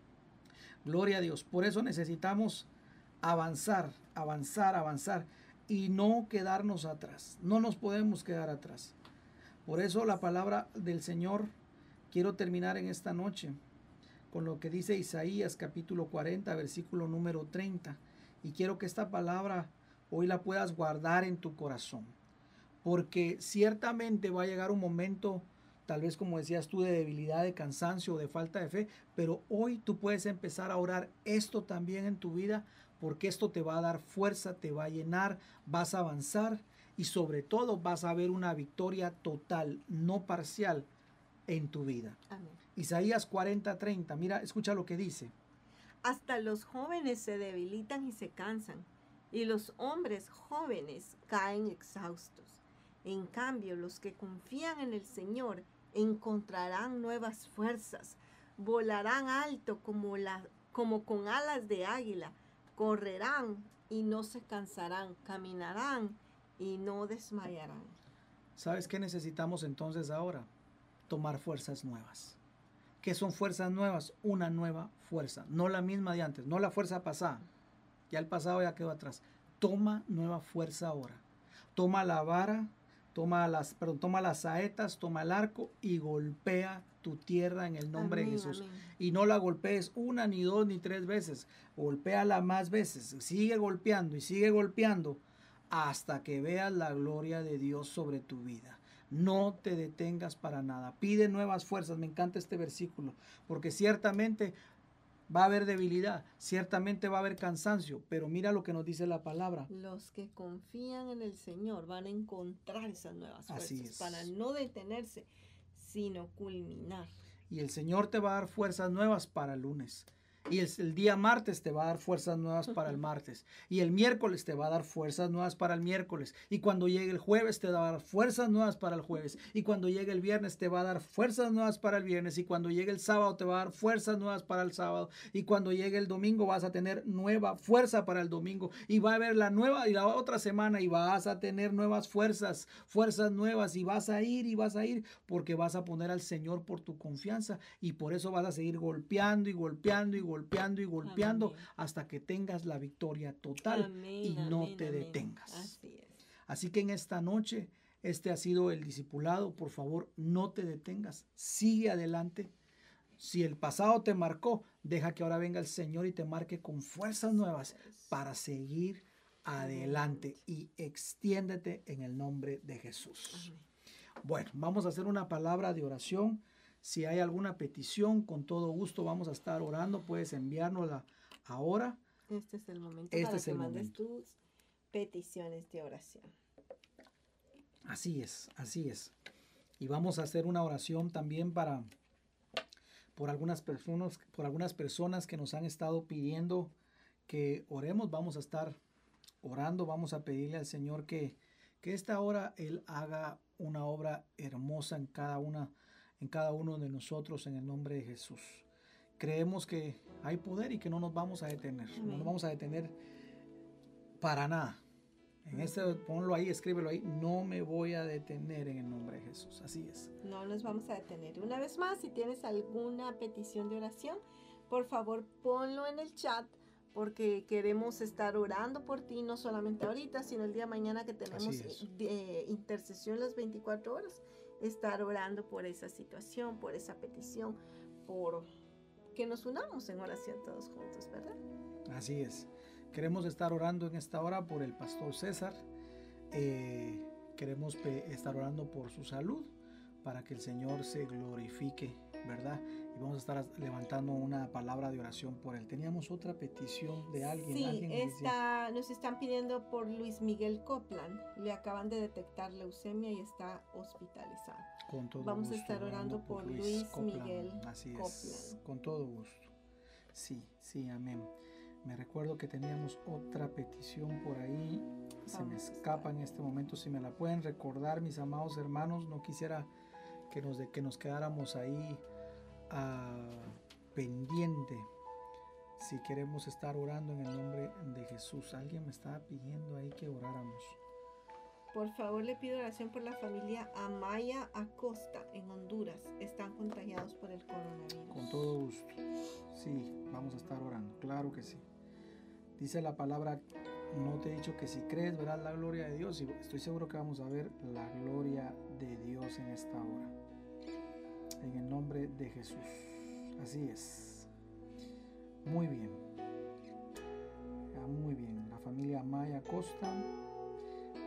Gloria a Dios. Por eso necesitamos avanzar, avanzar, avanzar y no quedarnos atrás. No nos podemos quedar atrás. Por eso la palabra del Señor quiero terminar en esta noche con lo que dice Isaías capítulo 40 versículo número 30 y quiero que esta palabra hoy la puedas guardar en tu corazón porque ciertamente va a llegar un momento tal vez como decías tú de debilidad, de cansancio, de falta de fe, pero hoy tú puedes empezar a orar esto también en tu vida porque esto te va a dar fuerza, te va a llenar, vas a avanzar y sobre todo vas a ver una victoria total, no parcial en tu vida. Amén. Isaías 40:30, mira, escucha lo que dice. Hasta los jóvenes se debilitan y se cansan, y los hombres jóvenes caen exhaustos. En cambio, los que confían en el Señor encontrarán nuevas fuerzas, volarán alto como, con alas de águila, correrán y no se cansarán, caminarán y no desmayarán. ¿Sabes qué necesitamos entonces ahora? Tomar fuerzas nuevas. ¿Qué son fuerzas nuevas? Una nueva fuerza, no la misma de antes, no la fuerza pasada. Ya el pasado ya quedó atrás. toma nueva fuerza ahora. Toma la vara, toma las, perdón, toma las saetas, toma el arco y golpea tu tierra en el nombre de Jesús. Y no la golpees una, ni dos, ni tres veces. Golpéala más veces. Sigue golpeando y sigue golpeando hasta que veas la gloria de Dios sobre tu vida. No te detengas para nada. Pide nuevas fuerzas. Me encanta este versículo. Porque ciertamente va a haber debilidad, ciertamente va a haber cansancio, pero mira lo que nos dice la palabra. Los que confían en el Señor van a encontrar esas nuevas fuerzas para no detenerse, sino culminar. Y el Señor te va a dar fuerzas nuevas para el lunes. Y el, día martes te va a dar fuerzas nuevas para el martes. Y el miércoles te va a dar fuerzas nuevas para el miércoles. Y cuando llegue el jueves te va a dar fuerzas nuevas para el jueves. Y cuando llegue el viernes te va a dar fuerzas nuevas para el viernes. Y cuando llegue el sábado te va a dar fuerzas nuevas para el sábado. Y cuando llegue el domingo vas a tener nueva fuerza para el domingo. Y va a haber la nueva y la otra semana y vas a tener nuevas fuerzas, fuerzas nuevas. Y vas a ir y vas a ir porque vas a poner al Señor por tu confianza. Y por eso vas a seguir golpeando y golpeando y golpeando golpeando y golpeando hasta que tengas la victoria total y no te detengas. Así, que en esta noche, este ha sido el discipulado. Por favor, no te detengas. Sigue adelante. Si el pasado te marcó, deja que ahora venga el Señor y te marque con fuerzas nuevas para seguir adelante y extiéndete en el nombre de Jesús. Bueno, vamos a hacer una palabra de oración. Si hay alguna petición, con todo gusto vamos a estar orando. Puedes enviárnosla ahora. Este es el momento este para es que el mandes tus peticiones de oración. Así es, así es. Y vamos a hacer una oración también para por algunas personas, por algunas personas que nos han estado pidiendo que oremos. Vamos a estar orando, vamos a pedirle al Señor que, que esta hora Él haga una obra hermosa en cada una en cada uno de nosotros en el nombre de Jesús. Creemos que hay poder y que no nos vamos a detener. No nos vamos a detener para nada. En este, ponlo ahí, escríbelo ahí. No me voy a detener en el nombre de Jesús. Así es. No nos vamos a detener. Una vez más, si tienes alguna petición de oración, por favor ponlo en el chat porque queremos estar orando por ti, no solamente ahorita, sino el día mañana que tenemos de intercesión las 24 horas estar orando por esa situación, por esa petición, por que nos unamos en oración todos juntos, ¿verdad? Así es. Queremos estar orando en esta hora por el pastor César. Eh, queremos estar orando por su salud para que el Señor se glorifique, ¿verdad? Y vamos a estar levantando una palabra de oración por él. Teníamos otra petición de alguien. Sí, está, nos están pidiendo por Luis Miguel Copland. Le acaban de detectar leucemia y está hospitalizado. Con todo vamos a estar orando por, Luis, Miguel Así es, con todo gusto. Sí, sí, amén. Me recuerdo que teníamos otra petición por ahí. Se me escapa en este momento. Si me la pueden recordar, mis amados hermanos, no quisiera que nos, de, que nos quedáramos ahí pendiente si queremos estar orando en el nombre de Jesús. Alguien me estaba pidiendo ahí que oráramos. Por favor, le pido oración por la familia Amaya Acosta en Honduras. Están contagiados por el coronavirus. Con todo gusto. Sí, vamos a estar orando. Claro que sí. Dice la palabra, no te he dicho que si crees verás la gloria de Dios. Y estoy seguro que vamos a ver la gloria de Dios en esta hora en el nombre de Jesús. Así es. Muy bien. muy bien. La familia Maya Costa.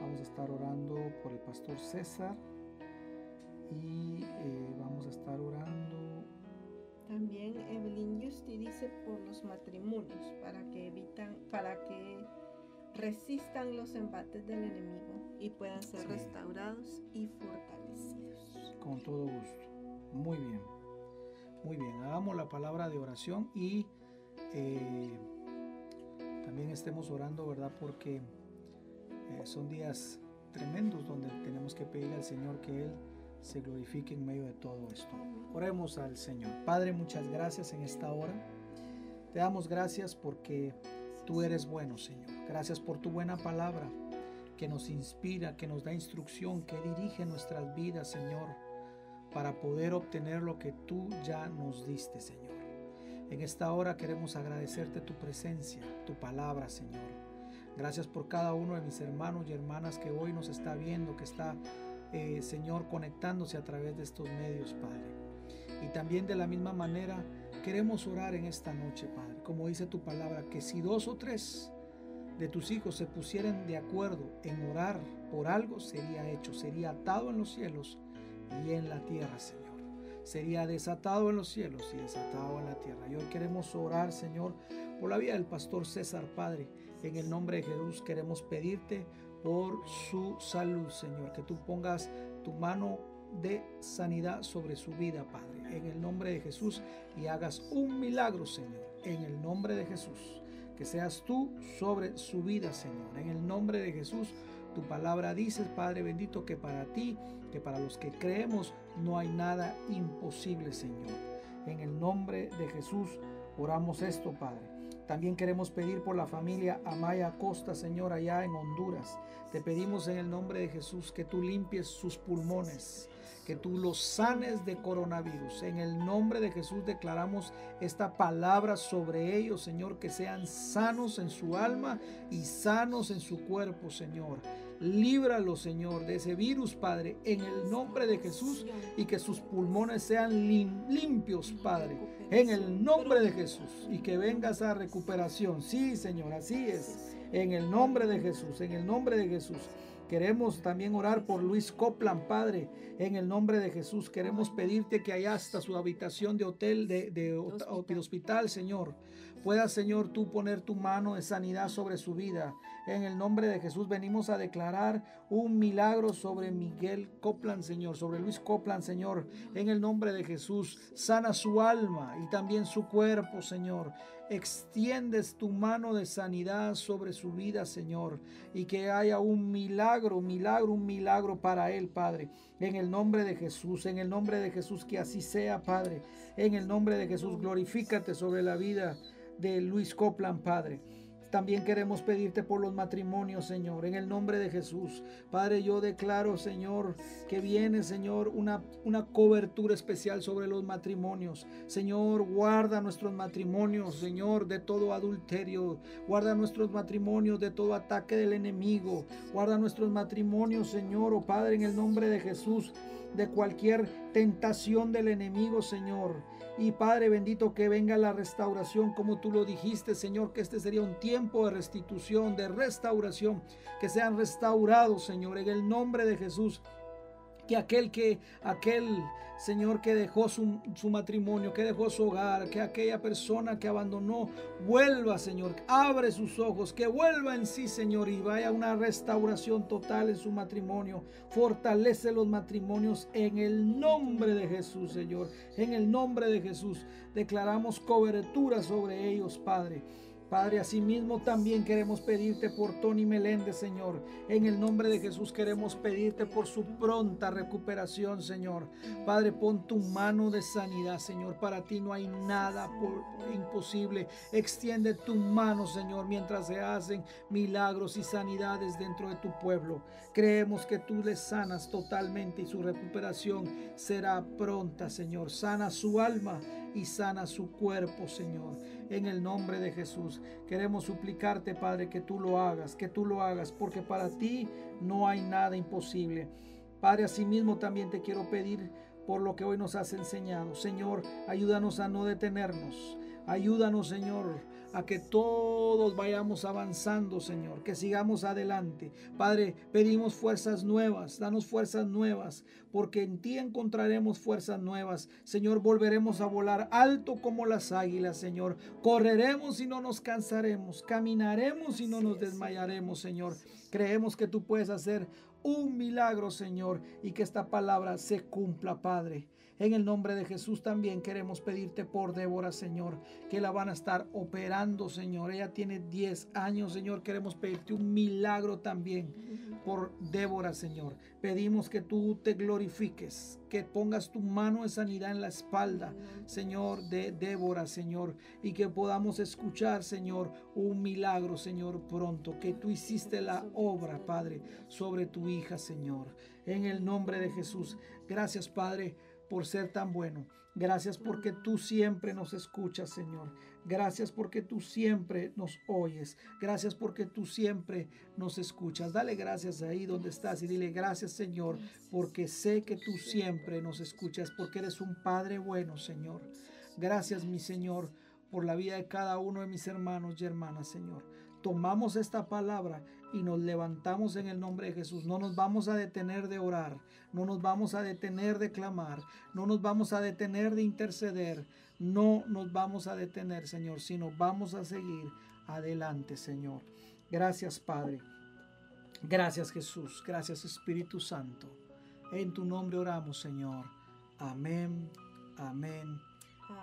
Vamos a estar orando por el pastor César. Y eh, vamos a estar orando. También Evelyn Justi dice por los matrimonios para que evitan, para que resistan los embates del enemigo y puedan ser restaurados y fortalecidos. Con todo gusto. Muy bien. Muy bien. Hagamos la palabra de oración y eh, también estemos orando, ¿verdad? Porque eh, son días tremendos donde tenemos que pedirle al Señor que Él se glorifique en medio de todo esto. Oremos al Señor. Padre, muchas gracias en esta hora. Te damos gracias porque tú eres bueno, Señor. Gracias por tu buena palabra que nos inspira, que nos da instrucción, que dirige nuestras vidas, Señor para poder obtener lo que tú ya nos diste, Señor. En esta hora queremos agradecerte tu presencia, tu palabra, Señor. Gracias por cada uno de mis hermanos y hermanas que hoy nos está viendo, que está, eh, Señor, conectándose a través de estos medios, Padre. Y también de la misma manera queremos orar en esta noche, Padre, como dice tu palabra, que si dos o tres de tus hijos se pusieran de acuerdo en orar por algo, sería hecho, sería atado en los cielos y en la tierra, Señor. Sería desatado en los cielos y desatado en la tierra. Y hoy queremos orar, Señor, por la vida del pastor César, Padre. En el nombre de Jesús queremos pedirte por su salud, Señor, que tú pongas tu mano de sanidad sobre su vida, Padre, en el nombre de Jesús y hagas un milagro, Señor, en el nombre de Jesús. Que seas tú sobre su vida, Señor, en el nombre de Jesús. Tu palabra dice, Padre bendito, que para ti, que para los que creemos, no hay nada imposible, Señor. En el nombre de Jesús oramos esto, Padre. También queremos pedir por la familia Amaya Costa, Señor, allá en Honduras. Te pedimos en el nombre de Jesús que tú limpies sus pulmones, que tú los sanes de coronavirus. En el nombre de Jesús declaramos esta palabra sobre ellos, Señor, que sean sanos en su alma y sanos en su cuerpo, Señor. Líbralo, Señor, de ese virus, Padre, en el nombre de Jesús y que sus pulmones sean limpios, Padre, en el nombre de Jesús y que venga esa recuperación. Sí, Señor, así es. En el nombre de Jesús, en el nombre de Jesús. Queremos también orar por Luis Copland, Padre, en el nombre de Jesús. Queremos pedirte que allá hasta su habitación de hotel, de, de, hospital, Señor, pueda, Señor, tú poner tu mano de sanidad sobre su vida. En el nombre de Jesús venimos a declarar un milagro sobre Miguel Copland, Señor, sobre Luis Copland, Señor. En el nombre de Jesús, sana su alma y también su cuerpo, Señor extiendes tu mano de sanidad sobre su vida, Señor, y que haya un milagro, milagro, un milagro para él, Padre. En el nombre de Jesús, en el nombre de Jesús, que así sea, Padre. En el nombre de Jesús, glorifícate sobre la vida de Luis Copland, Padre. También queremos pedirte por los matrimonios, Señor, en el nombre de Jesús. Padre, yo declaro, Señor, que viene, Señor, una, una cobertura especial sobre los matrimonios. Señor, guarda nuestros matrimonios, Señor, de todo adulterio. Guarda nuestros matrimonios de todo ataque del enemigo. Guarda nuestros matrimonios, Señor, oh Padre, en el nombre de Jesús, de cualquier tentación del enemigo, Señor. Y Padre bendito, que venga la restauración como tú lo dijiste, Señor, que este sería un tiempo de restitución, de restauración, que sean restaurados, Señor, en el nombre de Jesús. Que aquel que, aquel Señor que dejó su, su, matrimonio, que dejó su hogar, que aquella persona que abandonó, vuelva, Señor, abre sus ojos, que vuelva en sí, Señor, y vaya una restauración total en su matrimonio. Fortalece los matrimonios en el nombre de Jesús, Señor. En el nombre de Jesús declaramos cobertura sobre ellos, Padre. Padre, asimismo también queremos pedirte por Tony Meléndez, Señor. En el nombre de Jesús queremos pedirte por su pronta recuperación, Señor. Padre, pon tu mano de sanidad, Señor. Para ti no hay nada imposible. Extiende tu mano, Señor, mientras se hacen milagros y sanidades dentro de tu pueblo. Creemos que tú le sanas totalmente y su recuperación será pronta, Señor. Sana su alma y sana su cuerpo, Señor. En el nombre de Jesús, queremos suplicarte, Padre, que tú lo hagas, que tú lo hagas, porque para ti no hay nada imposible. Padre, asimismo también te quiero pedir por lo que hoy nos has enseñado. Señor, ayúdanos a no detenernos. Ayúdanos, Señor, a que todos vayamos avanzando, Señor, que sigamos adelante. Padre, pedimos fuerzas nuevas, danos fuerzas nuevas, porque en ti encontraremos fuerzas nuevas. Señor, volveremos a volar alto como las águilas, Señor. Correremos y no nos cansaremos, caminaremos y no nos desmayaremos, Señor. Creemos que tú puedes hacer un milagro, Señor, y que esta palabra se cumpla, Padre. En el nombre de Jesús también queremos pedirte por Débora, Señor, que la van a estar operando, Señor. Ella tiene 10 años, Señor. Queremos pedirte un milagro también por Débora, Señor. Pedimos que tú te glorifiques, que pongas tu mano de sanidad en la espalda, Señor, de Débora, Señor, y que podamos escuchar, Señor, un milagro, Señor, pronto, que tú hiciste la obra, Padre, sobre tu hija, Señor. En el nombre de Jesús. Gracias, Padre por ser tan bueno. Gracias porque tú siempre nos escuchas, Señor. Gracias porque tú siempre nos oyes. Gracias porque tú siempre nos escuchas. Dale gracias ahí donde estás y dile gracias, Señor, porque sé que tú siempre nos escuchas, porque eres un Padre bueno, Señor. Gracias, mi Señor, por la vida de cada uno de mis hermanos y hermanas, Señor. Tomamos esta palabra y nos levantamos en el nombre de Jesús. No nos vamos a detener de orar, no nos vamos a detener de clamar, no nos vamos a detener de interceder, no nos vamos a detener, Señor, sino vamos a seguir adelante, Señor. Gracias, Padre. Gracias, Jesús. Gracias, Espíritu Santo. En tu nombre oramos, Señor. Amén, amén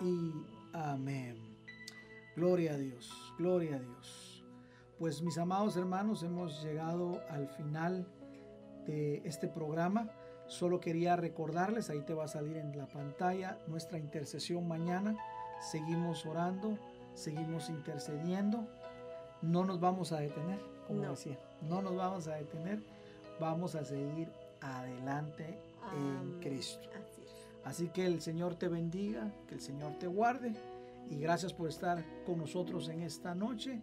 y amén. Gloria a Dios, gloria a Dios. Pues mis amados hermanos, hemos llegado al final de este programa. Solo quería recordarles, ahí te va a salir en la pantalla nuestra intercesión mañana. Seguimos orando, seguimos intercediendo. No nos vamos a detener, como decía. No nos vamos a detener. Vamos a seguir adelante en Cristo. Así que el Señor te bendiga, que el Señor te guarde. Y gracias por estar con nosotros en esta noche.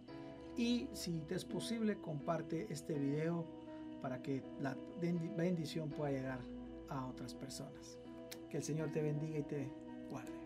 Y si te es posible, comparte este video para que la bendición pueda llegar a otras personas. Que el Señor te bendiga y te guarde.